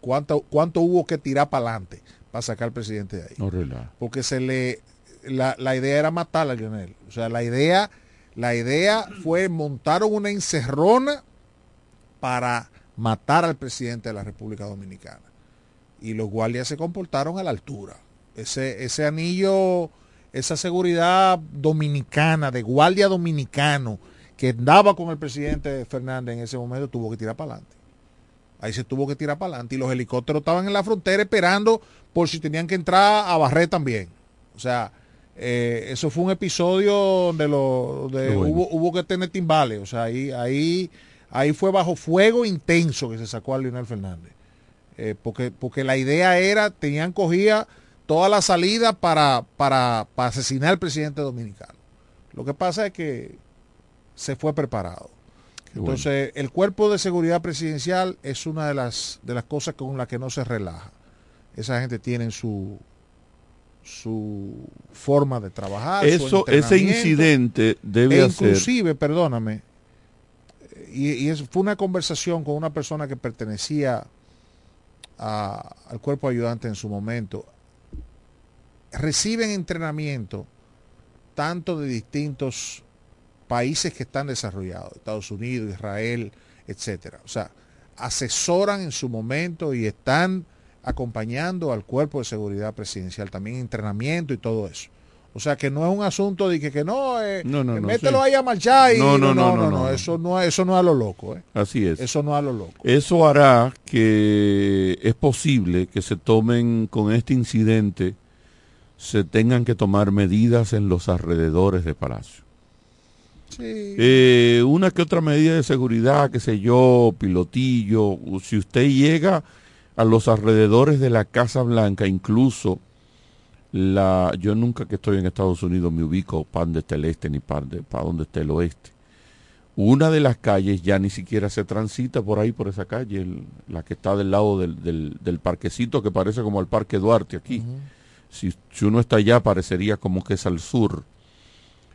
Cuánto, cuánto hubo que tirar para adelante para sacar al presidente de ahí. No. Porque se le la, la idea era matar a Lionel. O sea, la idea, la idea fue montaron una encerrona para matar al presidente de la República Dominicana. Y los guardias se comportaron a la altura. Ese, ese anillo, esa seguridad dominicana, de guardia dominicano, que andaba con el presidente Fernández en ese momento, tuvo que tirar para adelante. Ahí se tuvo que tirar para adelante. Y los helicópteros estaban en la frontera esperando por si tenían que entrar a barrer también. O sea, eh, eso fue un episodio donde, lo, donde Qué bueno. hubo, hubo que tener timbales. O sea, ahí, ahí, ahí fue bajo fuego intenso que se sacó a Leonel Fernández. Eh, porque, porque la idea era, tenían cogida toda la salida para, para, para asesinar al presidente dominicano. Lo que pasa es que se fue preparado. Qué bueno. Entonces, el cuerpo de seguridad presidencial es una de las, de las cosas con las que no se relaja. Esa gente tiene su, su forma de trabajar. su ese incidente debe E hacer. inclusive, perdóname, y, fue una conversación con una persona que pertenecía al cuerpo ayudante en su momento. Reciben entrenamiento tanto de distintos países que están desarrollados, Estados Unidos, Israel, etcétera. O sea, asesoran en su momento y están acompañando al cuerpo de seguridad presidencial, también entrenamiento y todo eso. O sea que no es un asunto de que, que no, eh, No, no, eh, no, mételo sí. ahí a marchar y No, no, no, no, eso no, eso no es a lo loco, eh. Así es. Eso no es a lo loco. Eso hará que es posible que se tomen con este incidente, se tengan que tomar medidas en los alrededores de Palacio. Eh, una que otra medida de seguridad, qué sé yo, pilotillo. Si usted llega a los alrededores de la Casa Blanca, incluso la, yo nunca que estoy en Estados Unidos me ubico para donde está el este ni para donde está el oeste. Una de las calles ya ni siquiera se transita por ahí, por esa calle, el- la que está del lado del, del- del parquecito que parece como el Parque Duarte aquí. si, si uno está allá parecería como que es al sur.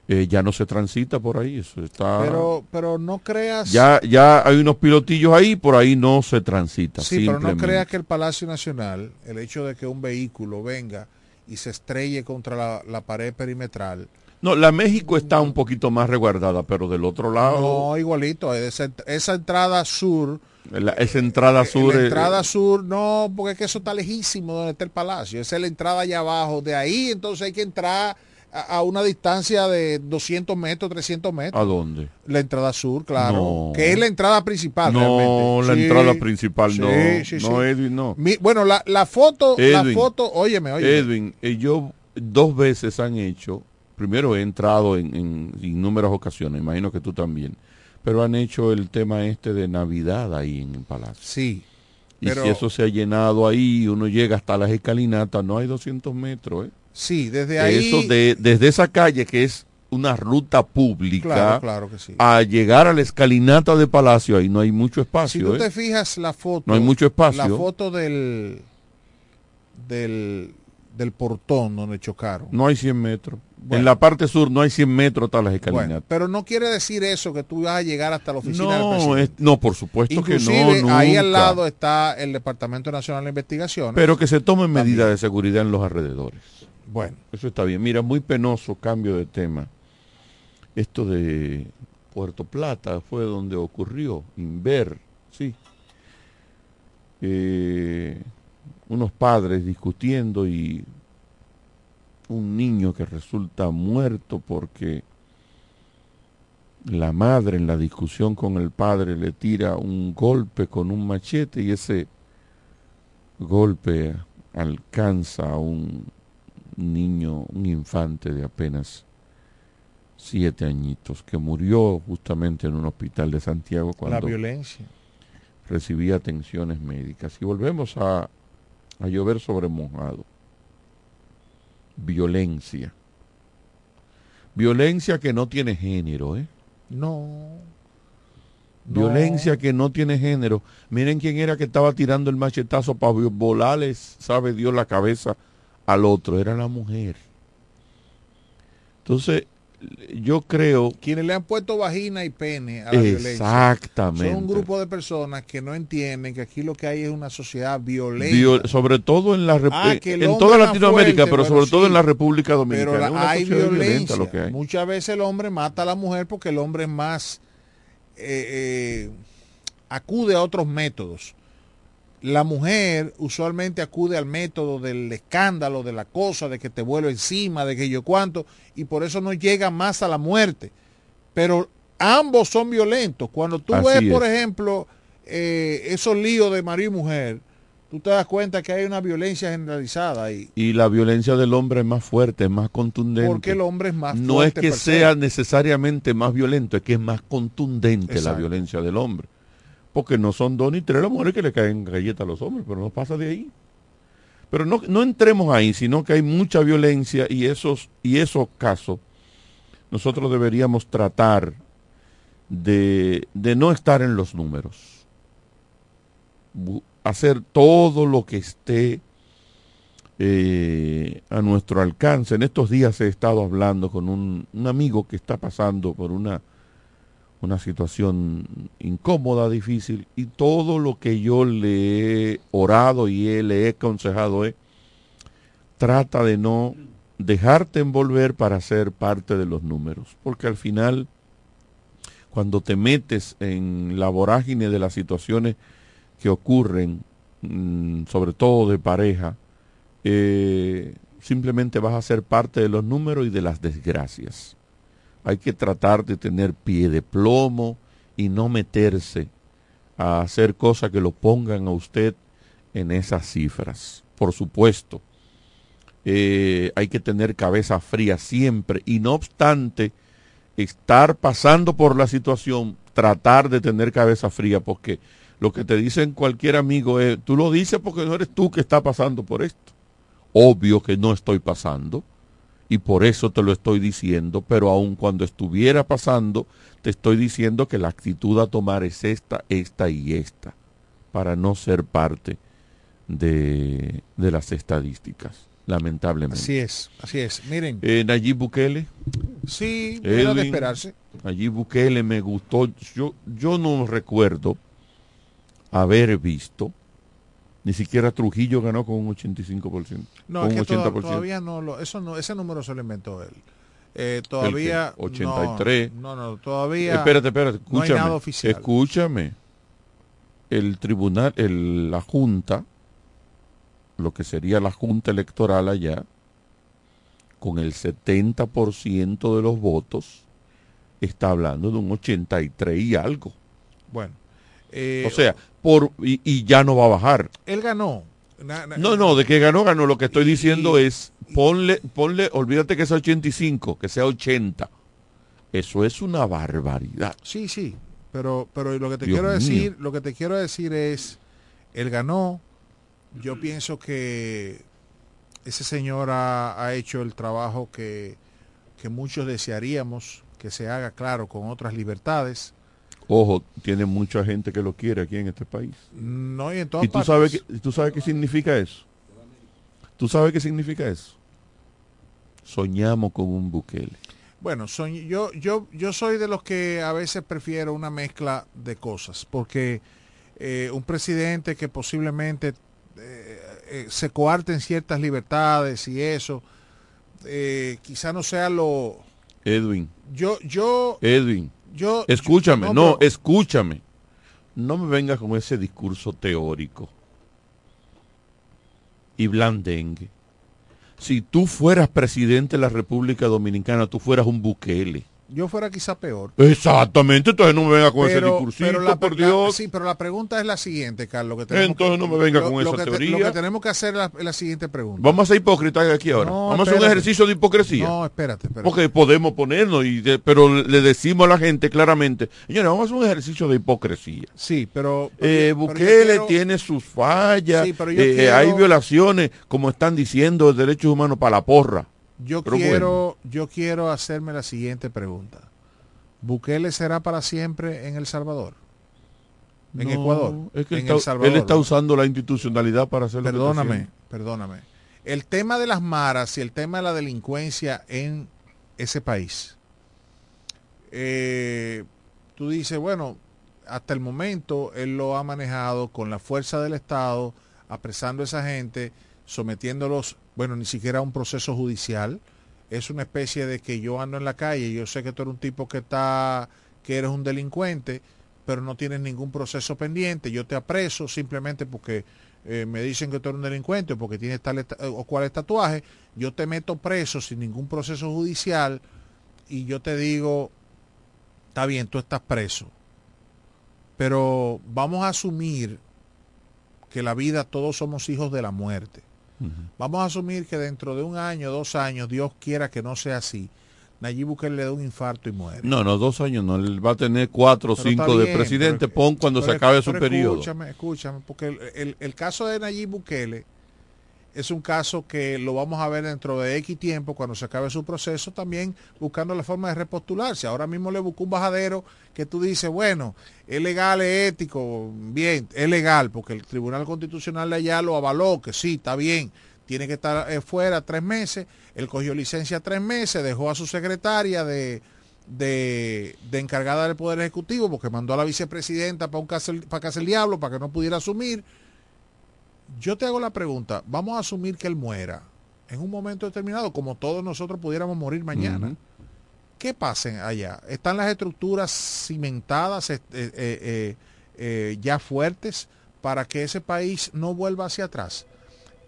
Eh, ya no se transita por ahí, eso está... Pero, pero no creas. ya, ya hay unos pilotillos ahí, por ahí no se transita. Sí, pero no creas que el Palacio Nacional, el hecho de que un vehículo venga y se estrelle contra la, la pared perimetral, No, la México está un poquito más resguardada, pero del otro lado, no igualito, esa, esa entrada sur, la- esa entrada sur... la eh, entrada sur, no, porque es que eso está lejísimo donde está el palacio, esa es la entrada allá abajo, de ahí entonces hay que entrar a, a una distancia de 200 metros, 300 metros. ¿A dónde? La entrada sur, claro, No. que es la entrada principal. No, realmente. la Sí, entrada principal sí, no. sí, no. Edwin, no. Mi- bueno, la, la foto, la Edwin. foto, óyeme, óyeme. Edwin, eh, yo dos veces han hecho primero he entrado en, en innumerables ocasiones, imagino que tú también, pero han hecho el tema este de Navidad ahí en el palacio. Sí. Y pero- si eso se ha llenado ahí, uno llega hasta las escalinatas, no hay 200 metros, ¿eh? Sí, desde ahí. Eso de, desde esa calle que es una ruta pública Claro, claro que sí. a llegar a la escalinata de Palacio, ahí no hay mucho Si espacio. tú ¿eh? te fijas la foto. No hay mucho espacio. La foto del. del. del portón donde chocaron. No hay 100 metros. Bueno. En la parte sur no hay 100 metros hasta las escalinatas. Bueno, pero no quiere decir eso que tú vas a llegar hasta la oficina del no, presidente. es- no, por supuesto Inclusive, que no. ahí al nunca. lado está el Departamento Nacional de Investigaciones. Pero que se tomen medidas de seguridad en los alrededores. Bueno. Eso está bien. Mira, muy penoso cambio de tema. Esto de Puerto Plata fue donde ocurrió, Inver, sí. Eh, unos padres discutiendo y un niño que resulta muerto porque la madre en la discusión con el padre le tira un golpe con un machete y ese golpe alcanza a un niño, un infante de apenas siete añitos, que murió justamente en un hospital de Santiago la cuando violencia. recibía atenciones médicas. Y volvemos a, a llover sobre mojado. Violencia. Violencia que no tiene género, ¿eh? No. Violencia que no tiene género. Miren quién era que estaba tirando el machetazo para volarles, sabe Dios, la cabeza al otro. Era la mujer. Entonces, yo creo... Quienes le han puesto vagina y pene a la violencia. Exactamente. Son un grupo de personas que no entienden que aquí lo que hay es una sociedad violenta. Viol- sobre todo en la Ah, en toda Latinoamérica, fuerte, pero sobre todo en la República Dominicana. Pero la- hay violencia. lo que hay. Muchas veces el hombre mata a la mujer porque el hombre es más eh, eh, acude a otros métodos. La mujer usualmente acude al método del escándalo, de la cosa, de que te vuelvo encima, de que yo cuánto, y por eso no llega más a la muerte. Pero ambos son violentos. Cuando tú Así ves, por ejemplo, eh, esos líos de marido y mujer, tú te das cuenta que hay una violencia generalizada ahí. Y la violencia del hombre es más fuerte, es más contundente. Porque el hombre es más No es fuerte que sea necesariamente más violento, es que es más contundente la violencia del hombre. Porque no son dos ni tres las mujeres que le caen galletas a los hombres, pero no pasa de ahí. Pero no, no entremos ahí, sino que hay mucha violencia y esos, y esos casos nosotros deberíamos tratar de, de no estar en los números. Hacer todo lo que esté eh, a nuestro alcance. En estos días he estado hablando con un, un amigo que está pasando por una, una situación incómoda, difícil, y todo lo que yo le he orado y le he aconsejado es, trata de no dejarte envolver para ser parte de los números, porque al final, cuando te metes en la vorágine de las situaciones que ocurren, mm, sobre todo de pareja, eh, simplemente vas a ser parte de los números y de las desgracias. Hay que tratar de tener pie de plomo y no meterse a hacer cosas que lo pongan a usted en esas cifras. Por supuesto, eh, hay que tener cabeza fría siempre y no obstante estar pasando por la situación, tratar de tener cabeza fría porque lo que te dicen cualquier amigo es, tú lo dices porque no eres tú que está pasando por esto. Obvio que no estoy pasando y por eso te lo estoy diciendo, pero aun cuando estuviera pasando, te estoy diciendo que la actitud a tomar es esta, esta y esta, para no ser parte de, de las estadísticas, lamentablemente. Así es, así es. Miren, Eh, Nayib Bukele. sí, era de Edwin, esperarse. Nayib Bukele me gustó. Yo, yo no recuerdo haber visto, ni siquiera Trujillo ganó con un 85%. No, con es un que toda- 80%. todavía no, lo, eso no, ese número se lo inventó él. Eh, todavía. ¿El qué? 83. No, no, no, todavía. Espérate, espérate, No hay escúchame. nada oficial. Escúchame. El tribunal, el, la Junta, lo que sería la Junta Electoral allá, con el 70% de los votos, está hablando de un 83 y algo. Bueno. Eh, o sea, por y, y ya no va a bajar. Él ganó. Na- na- No, no, de que ganó, ganó. Lo que estoy diciendo es ponle, ponle, olvídate que sea 85, que sea 80. Eso es una barbaridad. Sí, sí, pero, pero lo que te Dios quiero mío. decir, lo que te quiero decir es, él ganó. Yo pienso que ese señor ha, ha hecho el trabajo que, que muchos desearíamos que se haga, claro, con otras libertades. Ojo, tiene mucha gente que lo quiere aquí en este país. No, y en todas ¿Y tú partes. sabes, qué, y tú sabes qué significa eso? ¿Tú sabes qué significa eso? Soñamos con un Bukele. Bueno, soñ- yo, yo, yo soy de los que a veces prefiero una mezcla de cosas, porque eh, un presidente que posiblemente eh, eh, se coarten ciertas libertades y eso, eh, quizá no sea lo... Edwin, Yo, yo, Edwin, yo... escúchame, yo- no, pero- escúchame. No me vengas con ese discurso teórico y blandengue. Si tú fueras presidente de la República Dominicana, tú fueras un Bukele. Yo fuera quizá peor. Exactamente, entonces no me venga con ese Pero, discursito, pero la, por la- Dios. sí, pero la pregunta es la siguiente, Carlos. Que tenemos Entonces que- no me venga lo- con lo esa que te- teoría. lo que tenemos que hacer es la, siguiente pregunta. Vamos a ser hipócritas aquí ahora. No, Vamos a hacer un ejercicio de hipocresía. No, espérate, espérate. Porque podemos ponernos, y de- pero le decimos a la gente claramente, señores, vamos a hacer un ejercicio de hipocresía. Sí, pero... Eh, pero Bukele quiero- tiene sus fallas, Sí, pero yo eh, quiero- hay violaciones, como están diciendo, de derechos humanos para la porra. Yo Pero quiero, yo quiero hacerme la siguiente pregunta. ¿Bukele será para siempre en El Salvador? En No, Ecuador. Es que él, en está, El Salvador. él está usando la institucionalidad para hacer Perdóname, perdóname. El tema de las maras y el tema de la delincuencia en ese país. eh, tú dices, bueno, hasta el momento él lo ha manejado con la fuerza del Estado, apresando a esa gente, sometiéndolos, bueno, ni siquiera un proceso judicial. Es una especie de que yo ando en la calle, yo sé que tú eres un tipo que está, que eres un delincuente, pero no tienes ningún proceso pendiente, yo te apreso simplemente porque eh, me dicen que tú eres un delincuente o porque tienes tal esta- o cual tatuaje, yo te meto preso sin ningún proceso judicial y yo te digo, está bien, tú estás preso, pero vamos a asumir que la vida todos somos hijos de la muerte. Vamos a asumir que dentro de un año, dos años, Dios quiera que no sea así. Nayib Bukele le da un infarto y muere. No, no, dos años no. Él va a tener cuatro o cinco de presidente, pero- pon cuando se pero- acabe su periodo. Escúchame, escúchame, porque el, el- el caso de Nayib Bukele es un caso que lo vamos a ver dentro de X tiempo, cuando se acabe su proceso, también buscando la forma de repostularse. Ahora mismo le buscó un bajadero que tú dices, bueno, es legal, es ético, bien, es legal, porque el Tribunal Constitucional de allá lo avaló, que sí, está bien, tiene que estar eh, fuera tres meses, él cogió licencia tres meses, dejó a su secretaria de, de, de encargada del Poder Ejecutivo, porque mandó a la vicepresidenta para un casa, para casa el diablo, para que no pudiera asumir. Yo te hago la pregunta, vamos a asumir que él muera en un momento determinado, como todos nosotros pudiéramos morir mañana. ¿Qué pasa allá? ¿Están las estructuras cimentadas, eh, eh, eh, ya fuertes, para que ese país no vuelva hacia atrás?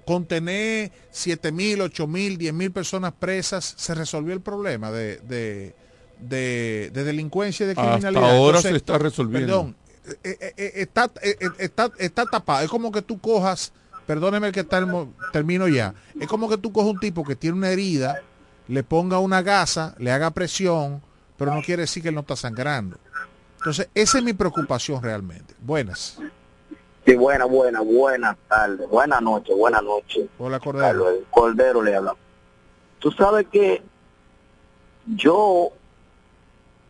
Con tener 7 mil, 8 mil, 10 mil personas presas, se resolvió el problema de, de, de- de delincuencia y de Hasta criminalidad. ahora se está resolviendo. Perdón, está, está, está tapado. Es como que tú cojas, perdóneme el que termo- termino ya, es como que tú cojas un tipo que tiene una herida, le ponga una gasa, le haga presión, pero no quiere decir que él no está sangrando. Entonces, esa es mi preocupación realmente. Buenas. Sí, buena, buena, buenas tardes, buenas noches, buenas noches. Hola, Cordero. Carlos, el Cordero le habla. Tú sabes que yo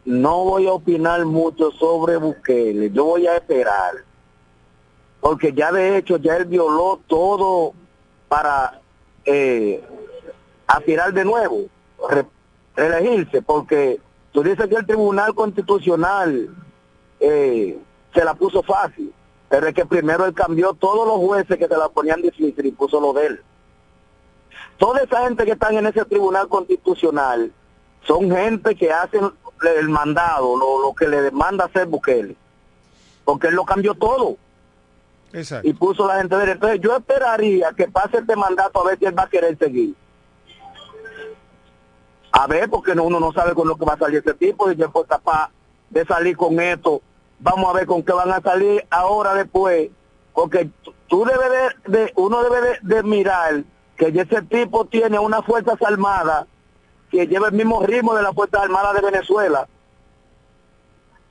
no voy a opinar mucho sobre Bukele, yo voy a esperar, porque ya de hecho ya él violó todo para eh, aspirar de nuevo, re- reelegirse, porque tú dices que el Tribunal Constitucional eh, se la puso fácil, pero es que primero él cambió todos los jueces que se la ponían difícil y puso lo de él. Toda esa gente que están en ese Tribunal Constitucional son gente que hacen el mandado, lo, lo que le demanda hacer Bukele, porque él lo cambió todo Y puso la gente de él. Entonces yo esperaría que pase este mandato a ver si él va a querer seguir. A ver, porque no- uno no sabe con lo que va a salir este tipo, y después capaz de salir con esto, vamos a ver con qué van a salir ahora después, porque tú- debes de, uno debe de, de mirar que ese tipo tiene unas fuerzas armadas que lleva el mismo ritmo de las fuerzas armadas de Venezuela,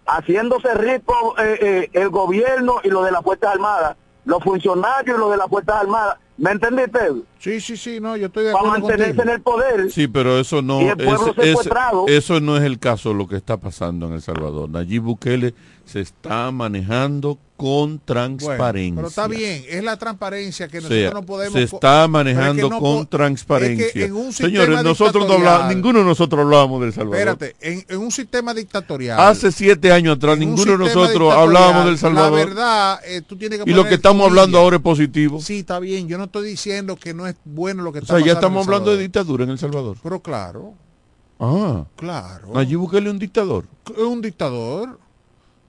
haciéndose rico eh, eh, el gobierno y lo de las fuerzas armadas, los funcionarios y lo de las fuerzas armadas. ¿Me entendiste? Sí, sí, sí, no, yo estoy de Para acuerdo mantenerse contigo. en el poder. Sí, pero eso no Y el pueblo es- eso no es el caso lo que está pasando en El Salvador. Nayib Bukele se está manejando con transparencia. Pero está bien, es la transparencia que O nosotros sea, no podemos... se está manejando no con transparencia. es que en un sistema Señores, nosotros no hablamos, ninguno de nosotros hablábamos del Salvador. Espérate, en, en un sistema dictatorial... Hace siete años atrás ninguno de nosotros hablábamos del Salvador. La verdad, eh, tú tienes que y lo que estamos hablando ahora es positivo. Sí, está bien. Yo no estoy diciendo que no es bueno lo que o está sea, ya estamos hablando de dictadura en El Salvador. Pero claro, Ah, claro. Bukele es un dictador. Un dictador.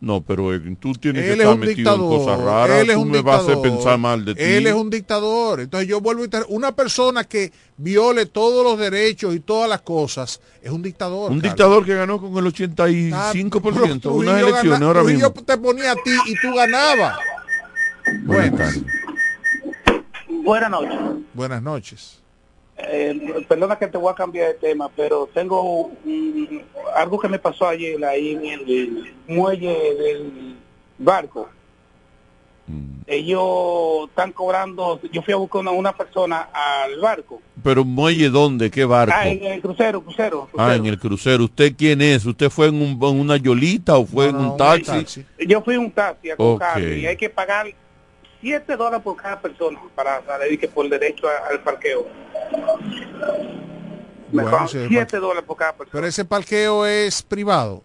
No, pero eh, tú tienes que Él estar un metido dictador. en cosas raras. Él es tú un me vas a hacer dictador. pensar mal de ti. Él es un dictador. Entonces yo vuelvo a inter- una persona que viole todos los derechos y todas las cosas es un dictador. Un Carlos. dictador que ganó con el 85% Pero unas elecciones ahora mismo. te ponía a ti y tú ganabas. Buenas Buenas. tardes. Buenas noches. Buenas noches. Eh, perdona que te voy a cambiar de tema, pero tengo mm, algo que me pasó ayer ahí en el muelle del barco. Mm. Ellos están cobrando, yo fui a buscar una, una persona al barco. Pero muelle dónde, qué barco. Ah, en el crucero, crucero. Ah, en el crucero. ¿Usted quién es? ¿Usted fue en, un- en una yolita o fue en un taxi? Yo fui a un taxi a Ok. coger y hay que pagar 7 dólares por cada persona para salir que por derecho a- al parqueo. Me Bueno, pagan ese 7 dólares por cada persona. Pero ese parqueo es privado.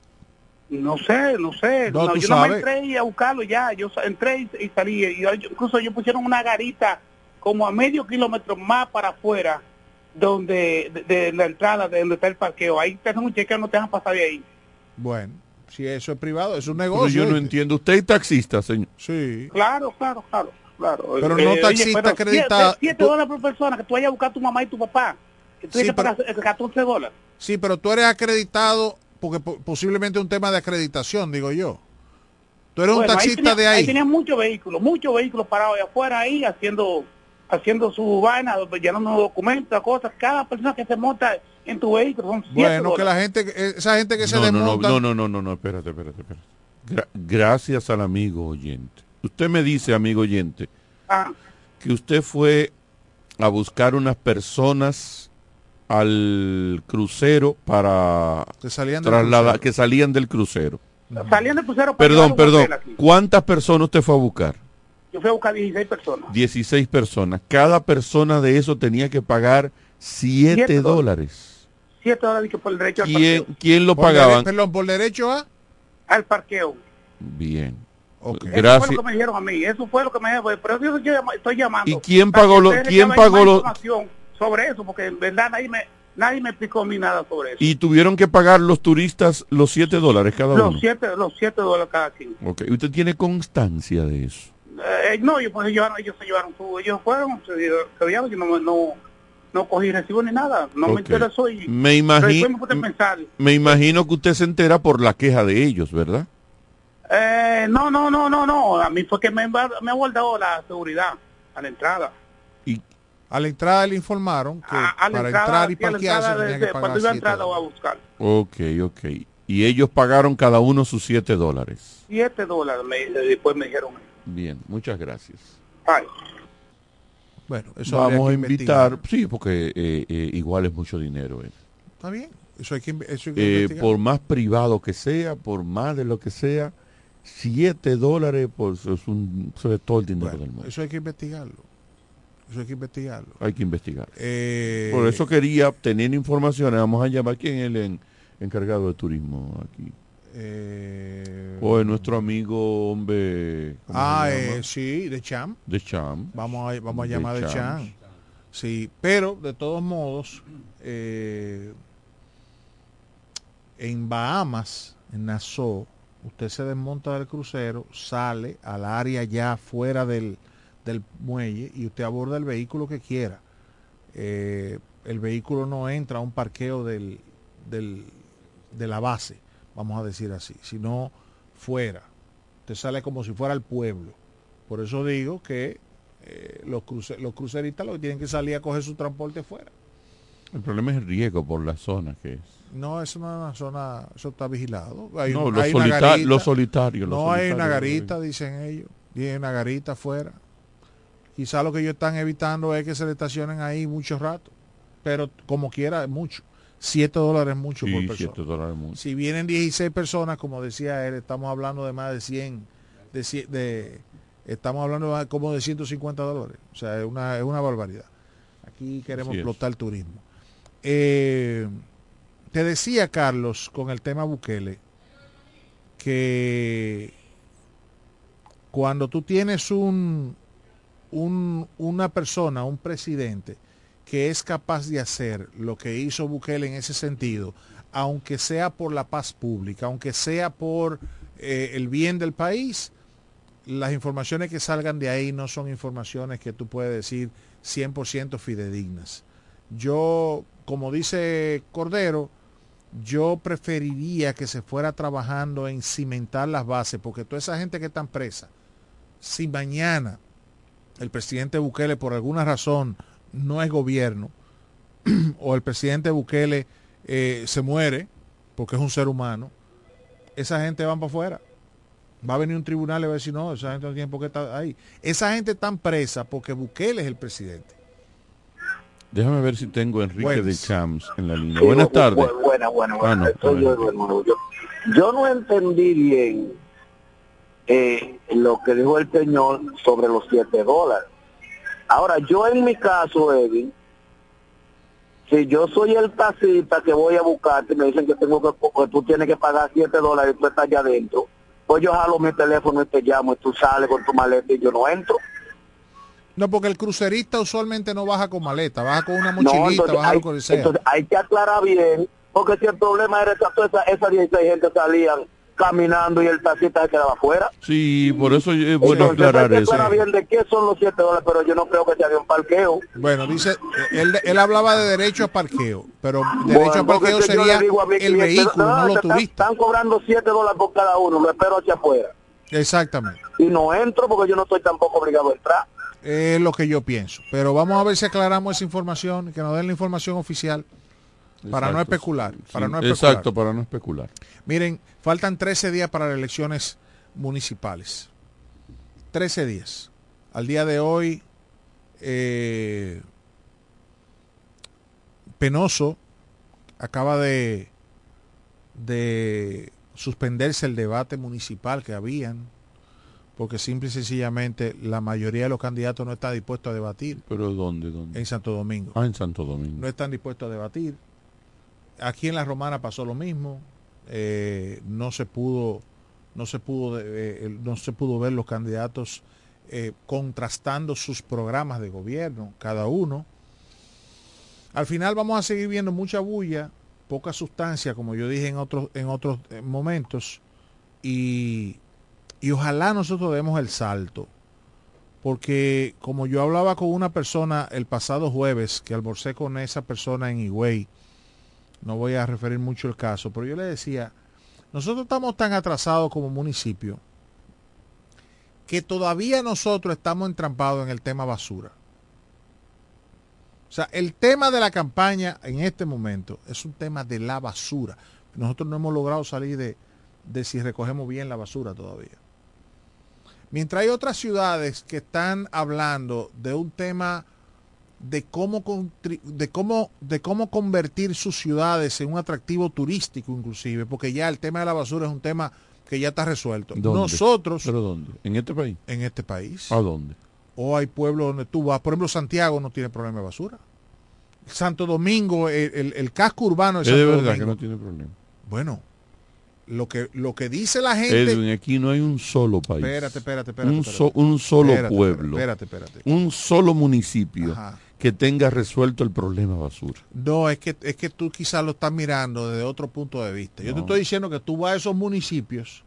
No sé, no sé. No, No, yo no me entré a buscarlo ya. Yo entré y, y salí. Y yo- incluso ellos pusieron una garita como a medio kilómetro más para afuera donde de, de la entrada de donde está el parqueo. Ahí te hacen un chequeo, no te dejan pasar de ahí. Bueno, si eso es privado, es un Pero negocio. yo no entiendo. ¿Usted es taxista, señor? Sí. Claro, claro, claro. claro. Pero Eh, no oye, taxista pero acreditado. 7 Tú- dólares por persona, que tú vayas a buscar a tu mamá y tu papá. Que tú Sí, que pero- pagar eh, 14 dólares. Sí, pero tú eres acreditado porque po- posiblemente es un tema de acreditación, digo yo. Tú eres un ahí taxista tenía- de ahí. tenía muchos vehículos, muchos vehículos parados allá afuera ahí haciendo haciendo su vaina, llenando documentos, cosas. Cada persona que se monta en tu vehículo son Bueno, que dólares. la gente, eh, esa gente que se no, no, no, desmonta. no, no, no, no, no, espérate, espérate, espérate. Gra- gracias al amigo oyente. Usted me dice, amigo oyente, Ah, que usted fue a buscar unas personas al crucero para Que salían del trasladar, crucero. que salían del crucero. salían del crucero para Perdón, perdón. ¿Cuántas personas usted fue a buscar? Yo fui a buscar 16 personas. 16 personas. Cada persona de eso tenía que pagar 7 Siete dólares. 7 dólares que por el derecho al ¿Quién, parqueo. quién lo dere- pagaban? perdón, por derecho a. Al parqueo. Bien. Eso Gracias. fue lo que me dijeron a mí. Eso fue lo que me dijeron. Pero yo estoy llamando. ¿Y quién pagó lo- quién pagó sobre eso? Porque en verdad nadie me, nadie me explicó a mí nada sobre eso. Y tuvieron que pagar los turistas los 7 dólares cada Los uno. 7 los siete dólares cada quien. Ok, ¿Usted tiene constancia de eso? Eh, no, ellos, pues, llevaron, ellos se llevaron su, ellos fueron, se, se llevaron, yo no, no, no cogí recibo ni nada, no me Ok. interesó y Me imagino, me me imagino que usted se entera por la queja de ellos, ¿verdad? eh, no, no, no, no, no, a mí fue que me, me ha guardado la seguridad a la entrada. A la entrada le informaron que A, a para entrada, entrar y parquearse tenía de- que pagar cuando iba a entrar a buscar. Ok, ok. Y ellos pagaron cada uno sus 7 dólares. 7 dólares me, después me dijeron. Bien, muchas gracias. Ay. Bueno, eso Vamos a invitar, investigar. sí, porque eh, eh, igual es mucho dinero. eh. Está bien. Eso hay que, eso hay que Eh, investigar. por más privado que sea, por más de lo que sea, 7 dólares, pues es, un, eso es todo el dinero del mundo. Eso hay que investigarlo. Eso hay que investigarlo. Hay que investigar. Eh, Por eso quería obtener informaciones. Vamos a llamar quién es el en- encargado de turismo aquí. eh, O es nuestro amigo, hombre. ¿cómo ah, eh, sí, de Cham. De Cham. Vamos a, vamos a llamar de Cham. Cham. Sí, pero de todos modos, eh, en Bahamas, en Nassau, usted se desmonta del crucero, sale al área ya fuera del, del muelle y usted aborda el vehículo que quiera. Eh, el vehículo no entra a un parqueo del, del- de la base, vamos a decir así, sino fuera. Usted sale como si fuera al pueblo. Por eso digo que eh, los, cruce- los cruceristas lo que tienen que salir a coger su transporte fuera. El problema es el riesgo por la zona que es. No, es una zona, eso está vigilado. Hay, No, los hay una solita- garita. los solitarios, los No hay una garita, dicen ellos. Tiene una garita afuera. Quizá lo que ellos están evitando es que se le estacionen ahí mucho rato. Pero como quiera, mucho. 7 dólares es mucho Sí, por persona. siete dólares mucho. Si vienen 16 personas, como decía él, estamos hablando de más de 100. De, cien- de- estamos hablando de como de 150 dólares. O sea, es una, es una barbaridad. Aquí queremos Así explotar el turismo. Eh, te decía, Carlos, con el tema Bukele, que cuando tú tienes un, un- una persona, un presidente, que es capaz de hacer lo que hizo Bukele en ese sentido, aunque sea por la paz pública, aunque sea por eh, el bien del país, las informaciones que salgan de ahí no son informaciones que tú puedes decir 100% fidedignas. Yo, como dice Cordero, yo preferiría que se fuera trabajando en cimentar las bases, porque toda esa gente que está presa, si mañana el presidente Bukele por alguna razón no es gobierno, o el presidente Bukele eh, se muere, porque es un ser humano, esa gente van para afuera. Va a venir un tribunal y va a decir, no, esa gente no tiene por qué estar ahí. Esa gente está presa porque Bukele es el presidente. Déjame ver si tengo a Enrique Buenas. de Chams en la línea. Sí, Buenas bu- tardes. bu- Buena, buena, Ah, buena. no, Soy yo bueno. de nuevo. Yo, yo no entendí bien eh, lo que dijo el señor sobre los 7 dólares. Ahora, yo en mi caso, Edwin, si yo soy el taxista que voy a buscarte me dicen que tengo que, que tú tienes que pagar 7 dólares y tú estás allá adentro, pues yo jalo mi teléfono y te llamo y tú sales con tu maleta y yo no entro. No, porque el crucerista usualmente no baja con maleta, baja con una No, mochilita, entonces baja hay, con el sea. entonces hay que aclarar bien, porque si el problema era que todas esas esas 16 gente salían caminando y el taxista se quedaba afuera. Sí, por eso es bueno Entonces aclarar hay que eso. bien de qué son los 7 dólares, pero yo no creo que sea de un parqueo. Bueno, dice, eh, él, él hablaba de derecho a parqueo, pero derecho Bueno, a parqueo sería a el vehículo, no te los están- turistas. Están cobrando 7 dólares por cada uno, lo espero hacia afuera. Exactamente. Y no entro porque yo no estoy tampoco obligado a entrar. Es lo que yo pienso. Pero vamos a ver si aclaramos esa información, que nos den la información oficial para no especular. Para sí, no especular. Exacto, para no especular. Miren, faltan 13 días para las elecciones municipales. 13 días. Al día de hoy, eh, Penoso acaba de, de suspenderse el debate municipal que habían, porque simple y sencillamente la mayoría de los candidatos no está dispuesto a debatir ¿Pero dónde? dónde? en Santo Domingo. Ah, en Santo Domingo. No están dispuestos a debatir. Aquí en la Romana pasó lo mismo. Eh, no se pudo, no se pudo, eh, el- no se pudo ver los candidatos eh, contrastando sus programas de gobierno, cada uno. Al final vamos a seguir viendo mucha bulla, poca sustancia, como yo dije en otros, en otros eh, momentos, y, y ojalá nosotros demos el salto. Porque como yo hablaba con una persona el pasado jueves, que almorcé con esa persona en Higüey, no voy a referir mucho el caso, pero yo le decía, nosotros estamos tan atrasados como municipio que todavía nosotros estamos entrampados en el tema basura. O sea, el tema de la campaña en este momento es un tema de la basura. Nosotros no hemos logrado salir de, de si recogemos bien la basura todavía. Mientras hay otras ciudades que están hablando de un tema de cómo, de cómo, de cómo convertir sus ciudades en un atractivo turístico inclusive, porque ya el tema de la basura es un tema que ya está resuelto. ¿Dónde? Nosotros, ¿Pero dónde? ¿En este país? en este país, ¿A dónde? o hay pueblos donde tú vas, por ejemplo, Santiago no tiene problema de basura. Santo Domingo, el, el- el casco urbano de Es Santo de verdad Domingo. que no tiene problema. Bueno, lo que, lo que dice la gente... Edwin, aquí no hay un solo país. Espérate, espérate, espérate, Un, so- un solo Espérate, pueblo. espérate, espérate. Un solo municipio Ajá. Que tenga resuelto el problema basura. No, es que, es que tú quizás lo estás mirando desde otro punto de vista. Yo te estoy diciendo que tú vas a esos municipios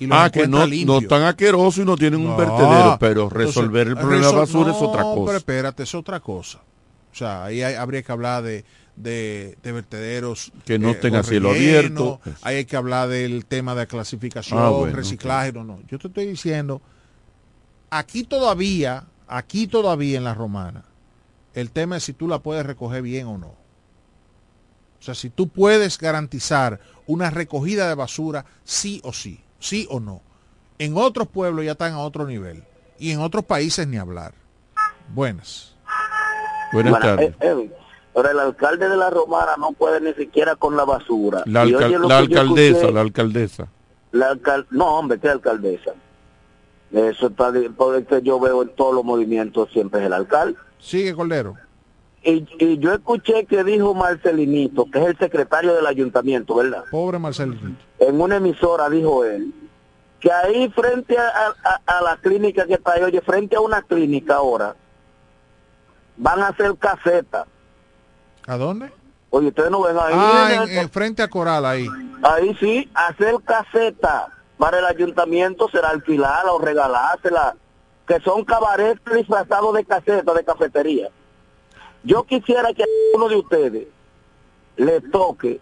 y los Ah, que no, no tan asquerosos y no tienen un vertedero, pero entonces, resolver el problema resol- basura es otra pero cosa. espérate, es otra cosa. O sea, ahí hay- habría que hablar de, de, de vertederos Que no eh, con cielo abierto. Ahí hay que hablar del tema de clasificación, Ah, bueno, reciclaje. No, no. Yo te estoy diciendo, aquí todavía Aquí todavía en la romana, el tema es si tú la puedes recoger bien o no. O sea, si tú puedes garantizar una recogida de basura, sí o sí, sí o no. En otros pueblos ya están a otro nivel. Y en otros países ni hablar. Buenas. Buenas Bueno, tardes. eh, Edwin, pero el alcalde de la Romana no puede ni siquiera con la basura. La, alcaldesa, escuché, la alcaldesa. la alcal- no, hombre, ¿qué alcaldesa? Eso está, de- por el que yo veo en todos los movimientos siempre es el alcalde. Sigue, Cordero. Y, y yo escuché que dijo Marcelinito, que es el secretario del ayuntamiento, ¿verdad? Pobre Marcelito. En una emisora dijo él, que ahí frente a, a- a la clínica que está ahí, oye, frente a una clínica ahora, van a hacer caseta. ¿A dónde? Oye, ustedes no ven ahí. Ah, en- en, en frente a Coral ahí. Ahí sí, hacer caseta para el ayuntamiento será alquilarla o regalársela, que son cabarets disfrazados de caseta, de cafetería. Yo quisiera que a uno de ustedes le toque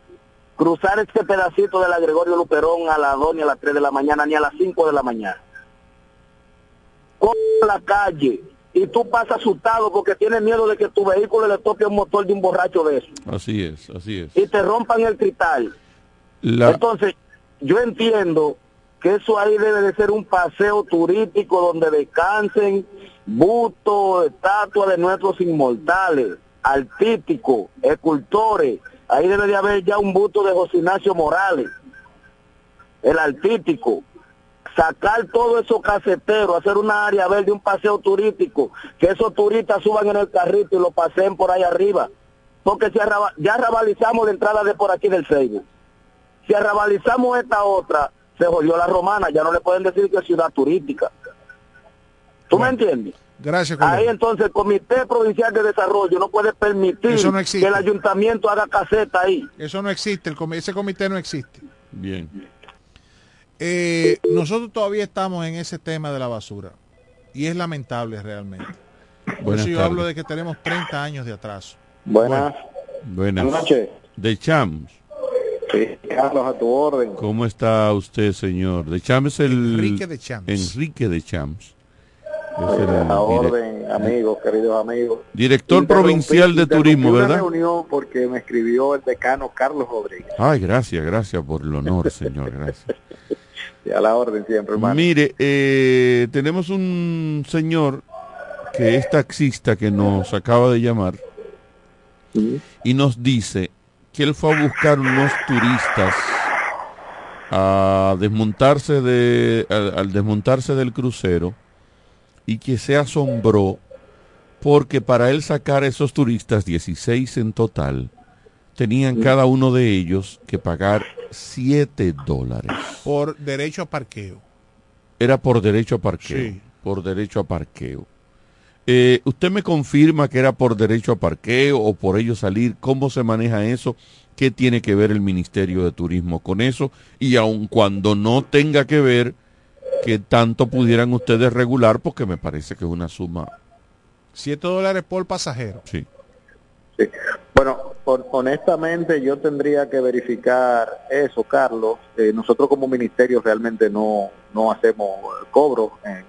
cruzar este pedacito de la Gregorio Luperón a las 2 ni a las 3 de la mañana ni a las 5 de la mañana. Con la calle y tú pasas asustado porque tienes miedo de que tu vehículo le toque un motor de un borracho de eso Así es, así es. y te rompan el cristal. La- Entonces, yo entiendo que eso ahí debe de ser un paseo turístico donde descansen bustos, estatuas de nuestros inmortales, artísticos, escultores. Ahí debe de haber ya un busto de José Ignacio Morales, el artístico. Sacar todo eso caseteros, hacer una área verde, un paseo turístico, que esos turistas suban en el carrito y lo paseen por ahí arriba. Porque si arraba- ya arrabalizamos la entrada de por aquí del Facebook. Si arrabalizamos esta otra, se jodió la romana, ya no le pueden decir que es ciudad turística. ¿Tú me entiendes? Gracias, Cordero. Ahí entonces el Comité Provincial de Desarrollo no puede permitir Eso no existe. que el ayuntamiento haga caseta ahí. Eso no existe, el ese comité no existe. Bien. Eh, nosotros todavía estamos en ese tema de la basura y es lamentable realmente. Por Buenas eso yo tardes. hablo de que tenemos 30 años de atraso. Buenas. Buenas. Buenas noches. De Chams. Sí, Carlos, a tu orden. ¿Cómo está usted, señor? De Chams es el... Enrique de Chams. Enrique de Chams. Es el A orden, amigos, queridos amigos. director Interrumpí- provincial de turismo, una ¿verdad? reunión porque me escribió el decano Carlos Rodríguez. Ay, gracias, gracias por el honor, señor, gracias. Y a la orden siempre, hermano. Mire, eh, tenemos un señor que es taxista que nos acaba de llamar y nos dice que él fue a buscar unos turistas a desmontarse de al, al desmontarse del crucero y que se asombró porque para él sacar a esos turistas 16 en total tenían cada uno de ellos que pagar 7 dólares Por derecho a parqueo. era por derecho a parqueo. Sí. Por derecho a parqueo. Eh, ¿Usted me confirma que era por derecho a parqueo o por ello salir? ¿Cómo se maneja eso? ¿Qué tiene que ver el Ministerio de Turismo con eso? Y aun cuando no tenga que ver, ¿qué tanto pudieran ustedes regular? Porque me parece que es una suma. 7 dólares por pasajero. Sí. Bueno, hon- honestamente yo tendría que verificar eso, Carlos. Eh, nosotros como ministerio realmente no, no hacemos cobros en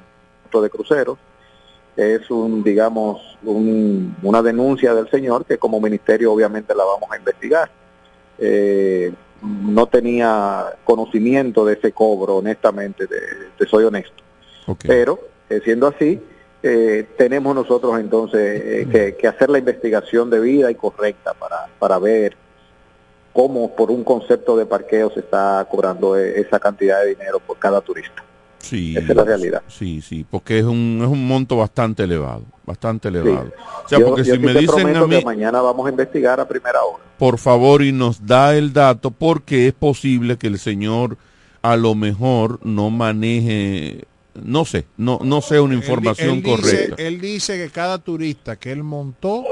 de cruceros. Es un, digamos, un- una denuncia del señor que como ministerio obviamente la vamos a investigar. Eh, no tenía conocimiento de ese cobro, honestamente, te, te soy honesto. Pero, eh, siendo así, eh, tenemos nosotros entonces eh, que, que hacer la investigación debida y correcta para, para ver cómo por un concepto de parqueo se está cobrando eh, esa cantidad de dinero por cada turista. Sí, Esa es la realidad. Sí, sí, porque es un, es un monto bastante elevado, bastante elevado. O sea, Yo- porque yo si sí me te dicen a mí, que mañana vamos a investigar a primera hora. por favor, y nos da el dato, porque es posible que el señor a lo mejor no maneje, no sé, no, no sea una información él, correcta. él dice que cada turista que él montó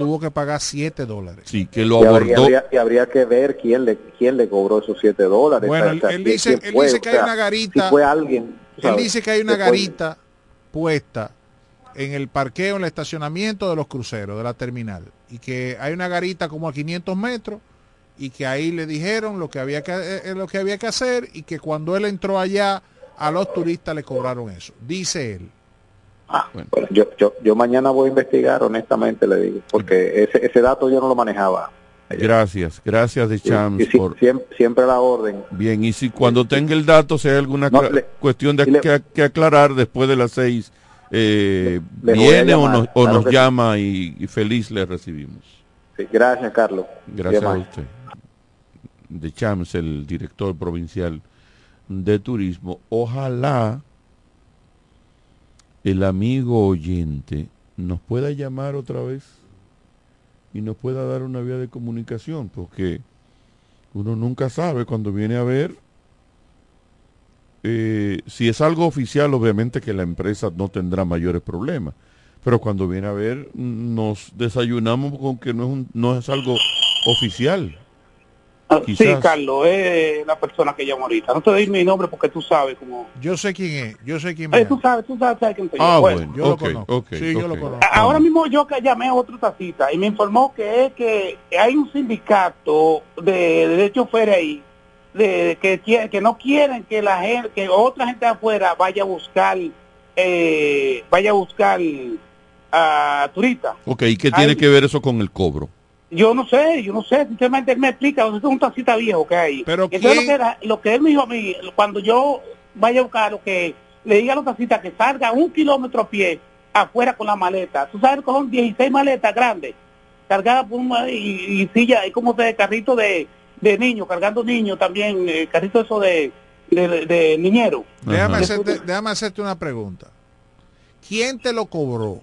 tuvo que pagar 7 dólares. Sí, que lo Y habría, abordó. habría- y habría que ver quién le quién le cobró esos 7 dólares. Bueno, O sea, él- dice- él fue, dice o que hay una garita- Si fue alguien. Él dice que hay una garita puesta en el parqueo, en el estacionamiento de los cruceros, de la terminal. Y que hay una garita como a 500 metros y que ahí le dijeron lo que había que, eh, eh, lo que, había que hacer y que cuando él entró allá a los turistas le cobraron eso. Dice él. Bueno, yo, yo, yo mañana voy a investigar, honestamente le digo, porque ese, ese dato yo no lo manejaba. Gracias, gracias de Chams sí, por... siempre, siempre la orden. Bien, y si cuando tenga el dato, si hay alguna No, cla- le- cuestión de le- que, que aclarar después de las seis, eh, Le viene o nos, o claro nos que sí. llama y, y feliz le recibimos. Sí, gracias, Carlos. Gracias a usted. De Chams, el director provincial de turismo. Ojalá el amigo oyente nos pueda llamar otra vez y nos pueda dar una vía de comunicación, porque uno nunca sabe cuando viene a ver eh, si es algo oficial, obviamente que la empresa no tendrá mayores problemas. Pero cuando viene a ver, nos desayunamos con que no es, un- no es algo oficial. Sí, Quizás. Carlos, es la persona que llamo ahorita. No te doy mi nombre porque tú sabes cómo... Yo sé quién es, yo sé quién Eh, es. tú sabes, tú sabes, sabes quién soy yo. Ah, Bueno, bueno, yo lo conozco. Sí, yo lo conozco. Ahora mismo yo que llamé a otra tacita y me informó que es que hay un sindicato de, de choferes ahí de, de que, que no quieren que la gente, que otra gente de afuera vaya a buscar, eh, vaya a buscar a turistas. Ok, ¿y qué tiene que ver eso con el cobro? Yo no sé, yo no sé, sinceramente él me explica, es un tacita viejo que hay. Pero lo ¿quién- que, era- lo que él me dijo a mí, cuando yo vaya a buscar lo que le diga a los taxistas que salga un kilómetro a pie afuera con la maleta. Tú sabes que son 16 maletas grandes, cargadas por una, y, y silla, y como de carrito de, de niños, cargando niños también, eh, carrito eso de, de, de- niñero. Déjame hacerte, déjame hacerte una pregunta. ¿Quién te lo cobró?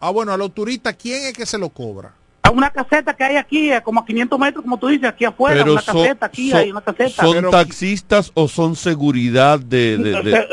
Ah, bueno, a los turistas, ¿quién es que se lo cobra? A una caseta que hay aquí, eh, como a 500 metros, como tú dices, aquí afuera, Pero una son- caseta, aquí son- hay una caseta. ¿Son Pero- taxistas o son seguridad de...? de- sea,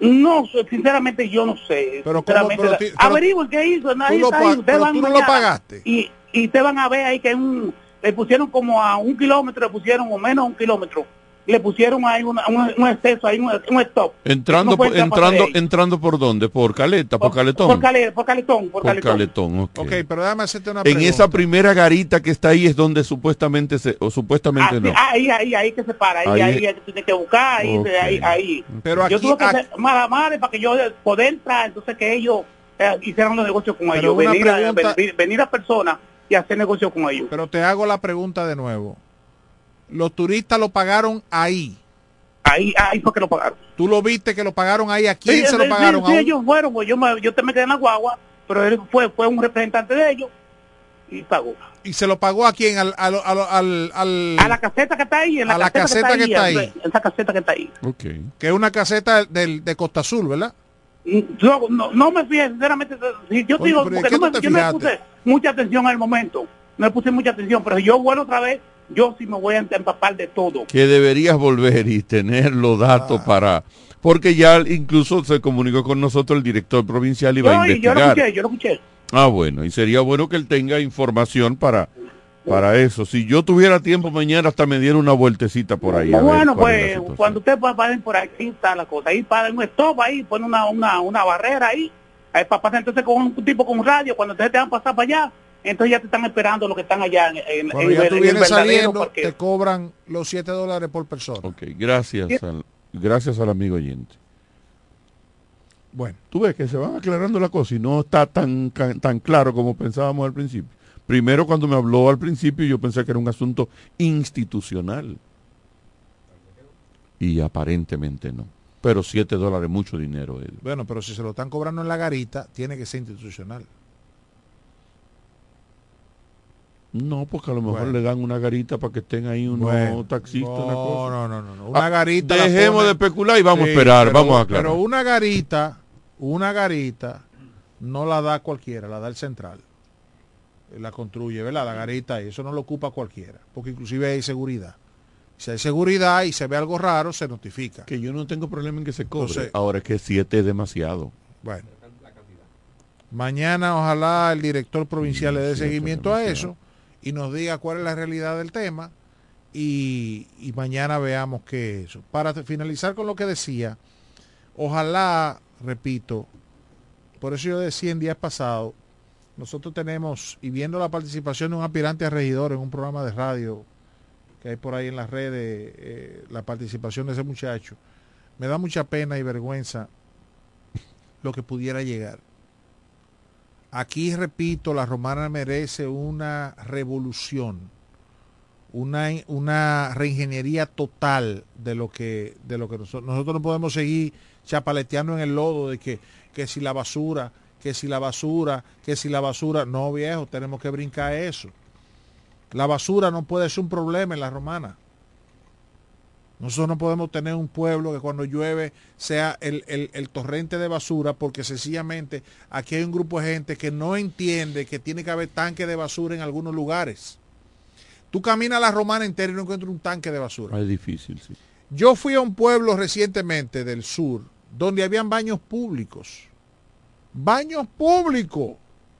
No, sinceramente yo no sé. Pero ¿cómo? Sinceramente, Pero ti- pero- averigüen qué hizo. nadie lo ahí, pero van tú no lo pagaste. Y, y ustedes van a ver ahí que un, le pusieron como a un kilómetro, le pusieron o menos un kilómetro, le pusieron ahí una- un, un exceso, ahí un, un stop. entrando, No por, entrando, entrando por dónde? ¿Por Caleta? ¿Por Caletón? Por, cale- por caletón, por, Por caletón. Caletón, ok. Ok, pero déjame hacerte una En pregunta. esa primera garita que está ahí es donde supuestamente se... o supuestamente Ah, sí, no. Ahí, ahí, ahí que se para, ahí, Ahí ahí, es- ahí que tiene que buscar, ahí, ahí, ahí. Pero yo aquí- tuve que aquí- hacer malamales para que yo poder entrar, entonces que ellos eh, hicieran los negocios con Pero ellos, venir, a, pregunta- venir, venir a personas y hacer negocios con ellos. Pero te hago la pregunta de nuevo. Los turistas lo pagaron ahí. Ahí, ahí fue que lo pagaron. ¿Tú lo viste que lo pagaron ahí? ¿A quién Sí, se lo pagaron? sí, ¿A un- ellos fueron, pues yo, me, yo te me quedé en la guagua, pero él fue, fue un representante de ellos y pagó. ¿Y se lo pagó a quién? Al, al, al, al- al- A la caseta que está ahí, en la, A la caseta, caseta que está ahí. Esa caseta que está ahí. Ok. que es una caseta del, de Costa Azul, ¿verdad? Yo no, no me fijé, sinceramente, si yo Oye, digo, pero ¿y porque no me, yo fijaste? puse mucha atención al momento, no le puse mucha atención, pero si yo vuelvo otra vez, yo sí me voy a empapar de todo. que deberías volver y tener los datos Ah. para porque ya incluso se comunicó con nosotros el director provincial y va a No, y yo lo investigar. escuché, yo lo escuché. Ah, bueno, y sería bueno que él tenga información para para eso. Si yo tuviera tiempo mañana hasta me diera una vueltecita por ahí. bueno, pues cuando usted pa- paren por aquí está la cosa, ahí para un stop ahí, pone una, una, una barrera ahí, ahí para pasar entonces con un tipo con radio, cuando ustedes te van a pasar para allá, entonces ya te están esperando los que están allá en, en- Cuando en ya el- tú vienes saliendo, parqueo. te cobran los 7 dólares por persona. Ok, gracias al, gracias al amigo oyente. Bueno. Tú ves que se van aclarando las cosas y no está tan, tan claro como pensábamos al principio. Primero cuando me habló al principio yo pensé que era un asunto institucional. Y aparentemente no. Pero 7 dólares es mucho dinero. Bueno, pero si se lo están cobrando en la garita, tiene que ser institucional. No, porque a lo mejor Bueno. le dan una garita para que estén ahí unos Bueno, taxistas. no, una cosa. no, no, no, no. Una Ah, garita Dejemos de especular y vamos Sí, a esperar, pero- vamos a aclarar. Pero una garita, una garita no la da cualquiera, la da el central. La construye, ¿verdad? La garita, y eso no lo ocupa cualquiera, porque inclusive hay seguridad. Si hay seguridad y se ve algo raro, se notifica. Que yo no tengo problema en que se cobre. Entonces- Ahora es que 7 es demasiado. Bueno. Mañana ojalá el director provincial le dé siete, seguimiento a eso y nos diga cuál es la realidad del tema y, y mañana veamos qué es eso. Para finalizar con lo que decía, ojalá, repito, por eso yo decía en días pasados, nosotros tenemos, y viendo la participación de un aspirante a regidor en un programa de radio que hay por ahí en las redes, eh, la participación de ese muchacho, me da mucha pena y vergüenza lo que pudiera llegar. Aquí, repito, la romana merece una revolución, una, reingeniería total de lo que, de lo que nosotros, nosotros no podemos seguir chapaleteando en el lodo de que, que si la basura, que si la basura, que si la basura. No, viejo, tenemos que brincar eso. La basura no puede ser un problema en la romana. Nosotros no podemos tener un pueblo que cuando llueve sea el, el, el, torrente de basura porque sencillamente aquí hay un grupo de gente que no entiende que tiene que haber tanque de basura en algunos lugares. Tú caminas a la romana entera y no encuentras un tanque de basura. Es difícil, sí. Yo fui a un pueblo recientemente del sur donde habían baños públicos. Baños públicos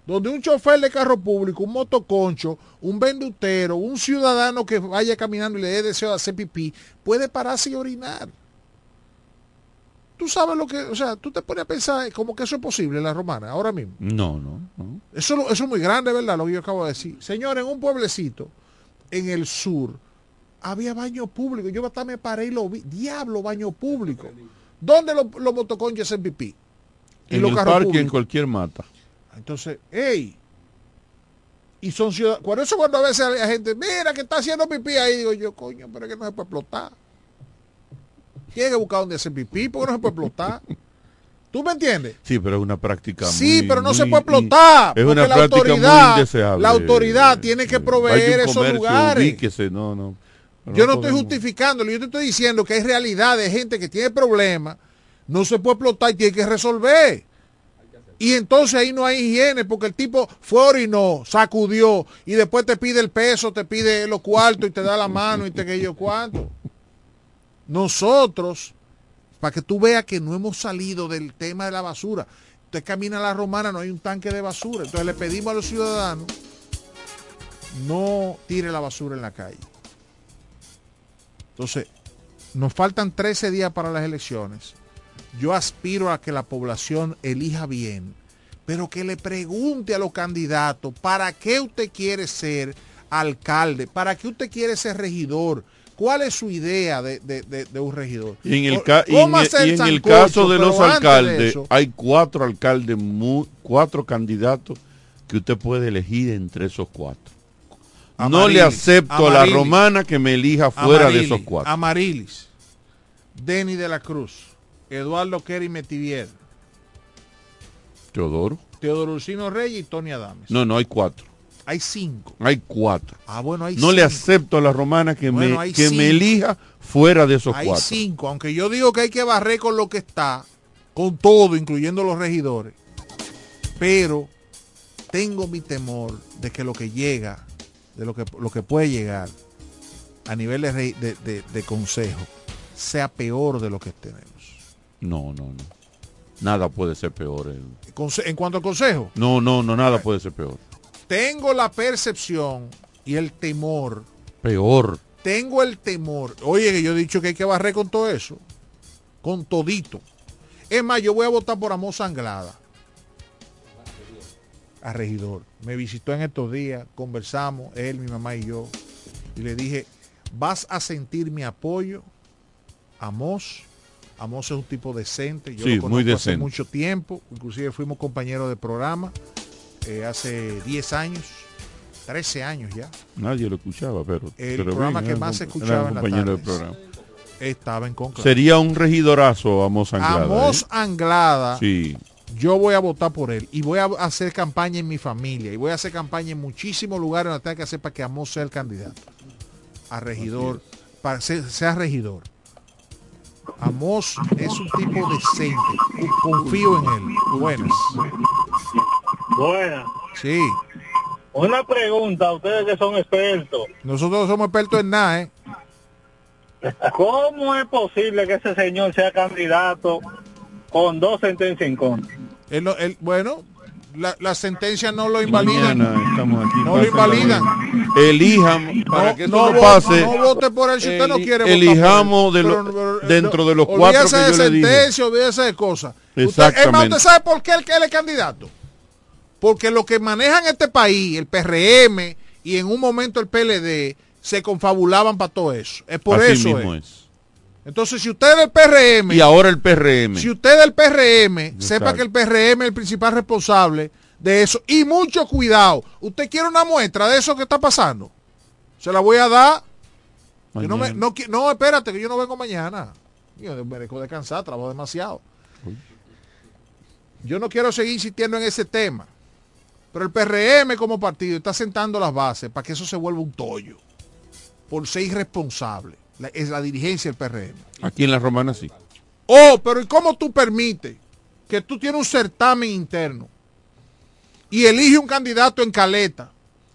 donde un chofer de carro público, un motoconcho, un vendutero, un ciudadano que vaya caminando y le dé deseo de hacer pipí, puede pararse y orinar. Tú sabes lo que, o sea, tú te pones a pensar como que eso es posible en la romana, ahora mismo. No, no, no. Eso, eso es muy grande, ¿verdad? Lo que yo acabo de decir. Señor, en un pueblecito, en el sur, había baño público. Yo hasta me paré y lo vi. Diablo, baño público. ¿Dónde los, los motoconchos hacen pipí? En los el parque, en cualquier mata. Entonces, hey, y son ciudadanos. Por eso cuando a veces hay gente, mira que está haciendo pipí ahí, digo yo, coño, pero es que no se puede explotar. Tiene que buscar donde hacer pipí, porque no se puede explotar. ¿Tú me entiendes? Sí, pero es una práctica Sí, muy, pero no muy, se puede explotar. Es una la práctica autoridad, muy indeseable. La autoridad tiene que proveer esos comercio, lugares. ubíquese, no, no. Pero Yo no estoy justificándolo, yo te estoy diciendo que hay realidad de gente que tiene problemas, no se puede explotar y tiene que resolver. Y entonces ahí no hay higiene porque el tipo fue orinó, sacudió y después te pide el peso, te pide los cuartos y te da la mano y te que yo cuánto. Nosotros, para que tú veas que no hemos salido del tema de la basura, usted camina a la romana, no hay un tanque de basura. Entonces le pedimos a los ciudadanos, no tire la basura en la calle. Entonces, nos faltan 13 días para las elecciones. Yo aspiro a que la población elija bien, pero que le pregunte a los candidatos, ¿para qué usted quiere ser alcalde? ¿Para qué usted quiere ser regidor? ¿Cuál es su idea de, de- de- de un regidor? Y en el, ¿Cómo ca- y en- hacer y en el caso de los alcaldes, eso- hay cuatro alcaldes, cuatro candidatos que usted puede elegir entre esos cuatro. no le Amarilis, acepto a la romana que me elija fuera de esos cuatro. Amarilis, Denny de la Cruz, Eduardo Kerry Metivier, Teodoro. Teodoro Ursino Reyes y Tony Adames. No, no, hay cuatro. Hay cinco. Hay cuatro. Ah, bueno, hay no le acepto a la romana que, Bueno, me, hay que me elija fuera de esos Hay cuatro. cinco, aunque yo digo que hay que barrer con lo que está, con todo, incluyendo los regidores. Pero tengo mi temor de que lo que llega, de lo que, lo que puede llegar a nivel de- de- de consejo, sea peor de lo que tenemos. No, no, no. Nada puede ser peor. Conse- En cuanto al consejo, No, no, no, nada puede ser peor. tengo la percepción y el temor, Peor. tengo el temor. Oye, que yo he dicho que hay que barrer con todo eso, con todito. Es más, yo voy a votar por Amor Sanglada. A regidor. Me visitó en estos días, conversamos, él, mi mamá y yo. Y le dije, vas a sentir mi apoyo. Amos. Amos es un tipo decente. Yo Sí, lo muy conozco hace decente. mucho tiempo. Inclusive fuimos compañeros de programa eh, hace 10 años, 13 años ya. Nadie lo escuchaba, pero... El pero programa bien, que más se escuchaba era en las compañero de tardes. programa. Estaba en contra. Sería un regidorazo Amos Anglada. Amos ¿eh? Anglada, Sí. yo voy a votar por él y voy a hacer campaña en mi familia y voy a hacer campaña en muchísimos lugares donde tenga que hacer para que Amos sea el candidato a regidor, para ser, sea regidor. Amos es un tipo decente, confío en él. Buenas. Buena. Sí, Una pregunta ustedes que son expertos. nosotros somos expertos en nada, ¿eh? ¿Cómo es posible que ese señor sea candidato con dos sentencias en contra? Él él- bueno, la, la sentencia no lo invalidan. Estamos aquí. No lo invalidan. Elijan, para No, que eso no pase. no vote por él si usted no eli- quiere votar Elijamos por él. de lo- Pero- pero- dentro de los cuatro que de yo le dije. sentencia, olvídese de cosas. Usted- es más, Exactamente. ¿usted sabe por qué él, es candidato? Porque lo que manejan este país, el PRM y en un momento el PLD, se confabulaban para todo eso. Es por Así eso. mismo es. es. Entonces, si usted es del PRM... Y ahora el PRM. Si usted es del PRM, sepa que el PRM es el principal responsable de eso. Y mucho cuidado. ¿Usted quiere una muestra de eso que está pasando? Se la voy a dar. Yo no, me, no, no, espérate, que yo no vengo mañana. Yo merezco descansar, trabajo demasiado. Yo no quiero seguir insistiendo en ese tema. Pero el PRM como partido está sentando las bases para que eso se vuelva un tollo. Por ser irresponsable. La, es la dirigencia del PRM. Aquí en la Romana sí. Oh, pero ¿y cómo tú permites que tú tienes un certamen interno y elige un candidato en caleta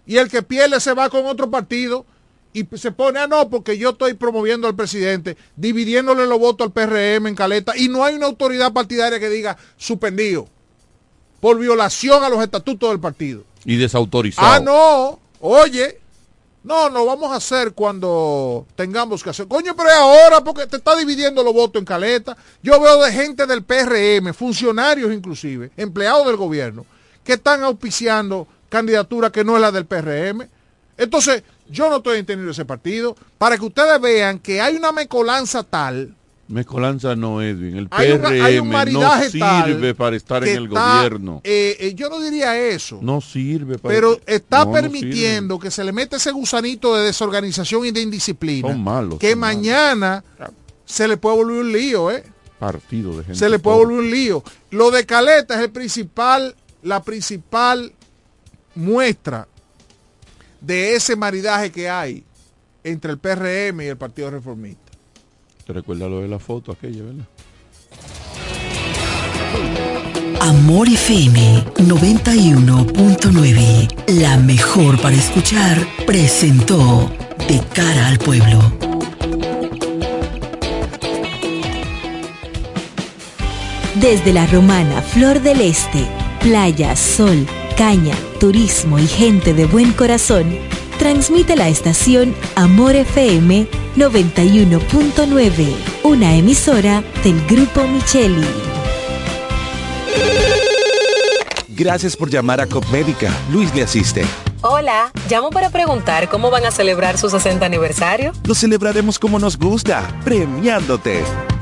y el que pierde se va con otro partido y se pone, ah, no, porque yo estoy promoviendo al presidente, dividiéndole los votos al PRM en caleta y no hay una autoridad partidaria que diga suspendido por violación a los estatutos del partido. Y desautorizado. Ah, no, oye, no, no vamos a hacer cuando tengamos que hacer. Coño, pero es ahora porque te está dividiendo los votos en caleta. Yo veo de gente del PRM, funcionarios inclusive, empleados del gobierno, que están auspiciando candidaturas que no es la del PRM. Entonces, yo no estoy entendiendo ese partido. Para que ustedes vean que hay una mecolanza tal. Mecolanza no, Edwin. El PRM no sirve para estar en el gobierno. Eh, eh, yo no diría eso. No sirve para Pero está permitiendo que se le mete ese gusanito de desorganización y de indisciplina. Son malos. Que mañana se le puede volver un lío, ¿eh? Partido de gente. Se le puede volver un lío. Lo de Caleta es el principal, la principal muestra de ese maridaje que hay entre el PRM y el Partido Reformista. ¿Te recuerda lo de la foto aquella, verdad? Amor FM 91.9, la mejor para escuchar, presentó De cara al pueblo. Desde la romana Flor del Este, playa, sol, caña, turismo y gente de buen corazón, transmite la estación Amor FM 91.9, una emisora del Grupo Micheli. Gracias por llamar a Copmédica. Luis le asiste. Hola, llamo para preguntar cómo van a celebrar su 60 aniversario. Lo celebraremos como nos gusta, premiándote.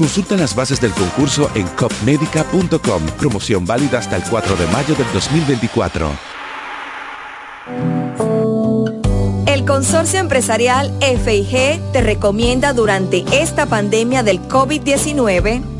Consulta las bases del concurso en copmedica.com. Promoción válida hasta el 4 de mayo del 2024. El Consorcio Empresarial FIG te recomienda durante esta pandemia del COVID-19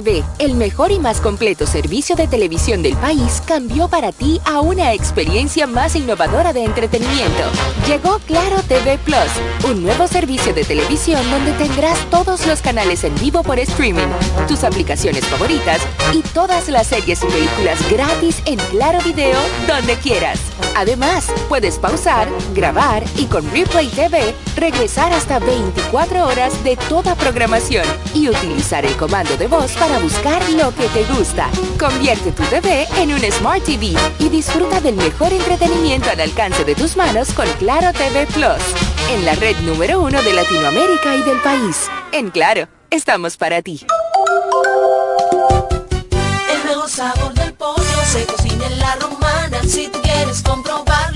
Claro TV, el mejor y más completo servicio de televisión del país, cambió para ti a una experiencia más innovadora de entretenimiento. Llegó Claro TV Plus, un nuevo servicio de televisión donde tendrás todos los canales en vivo por streaming, tus aplicaciones favoritas y todas las series y películas gratis en Claro Video donde quieras. Además, puedes pausar, grabar y con Replay TV regresar hasta 24 horas de toda programación y utilizar el comando de voz para buscar lo que te gusta. Convierte tu TV en un Smart TV y disfruta del mejor entretenimiento al alcance de tus manos con Claro TV Plus. En la red número uno de Latinoamérica y del país. En Claro, estamos para ti. El mejor sabor del pollo se cocina en la romana. Si tú quieres comprobarlo,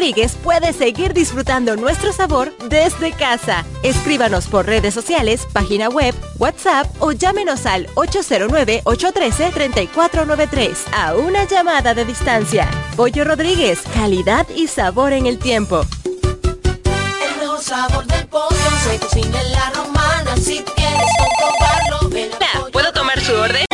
Rodríguez puedes seguir disfrutando nuestro sabor desde casa. Escríbanos por redes sociales, página web, WhatsApp o llámenos al 809-813-3493 a una llamada de distancia. Pollo Rodríguez, calidad y sabor en el tiempo. El mejor sabor del pollo se cocina en la romana. Si tú quieres comprobarlo, ven a ¿Puedo tomar su orden?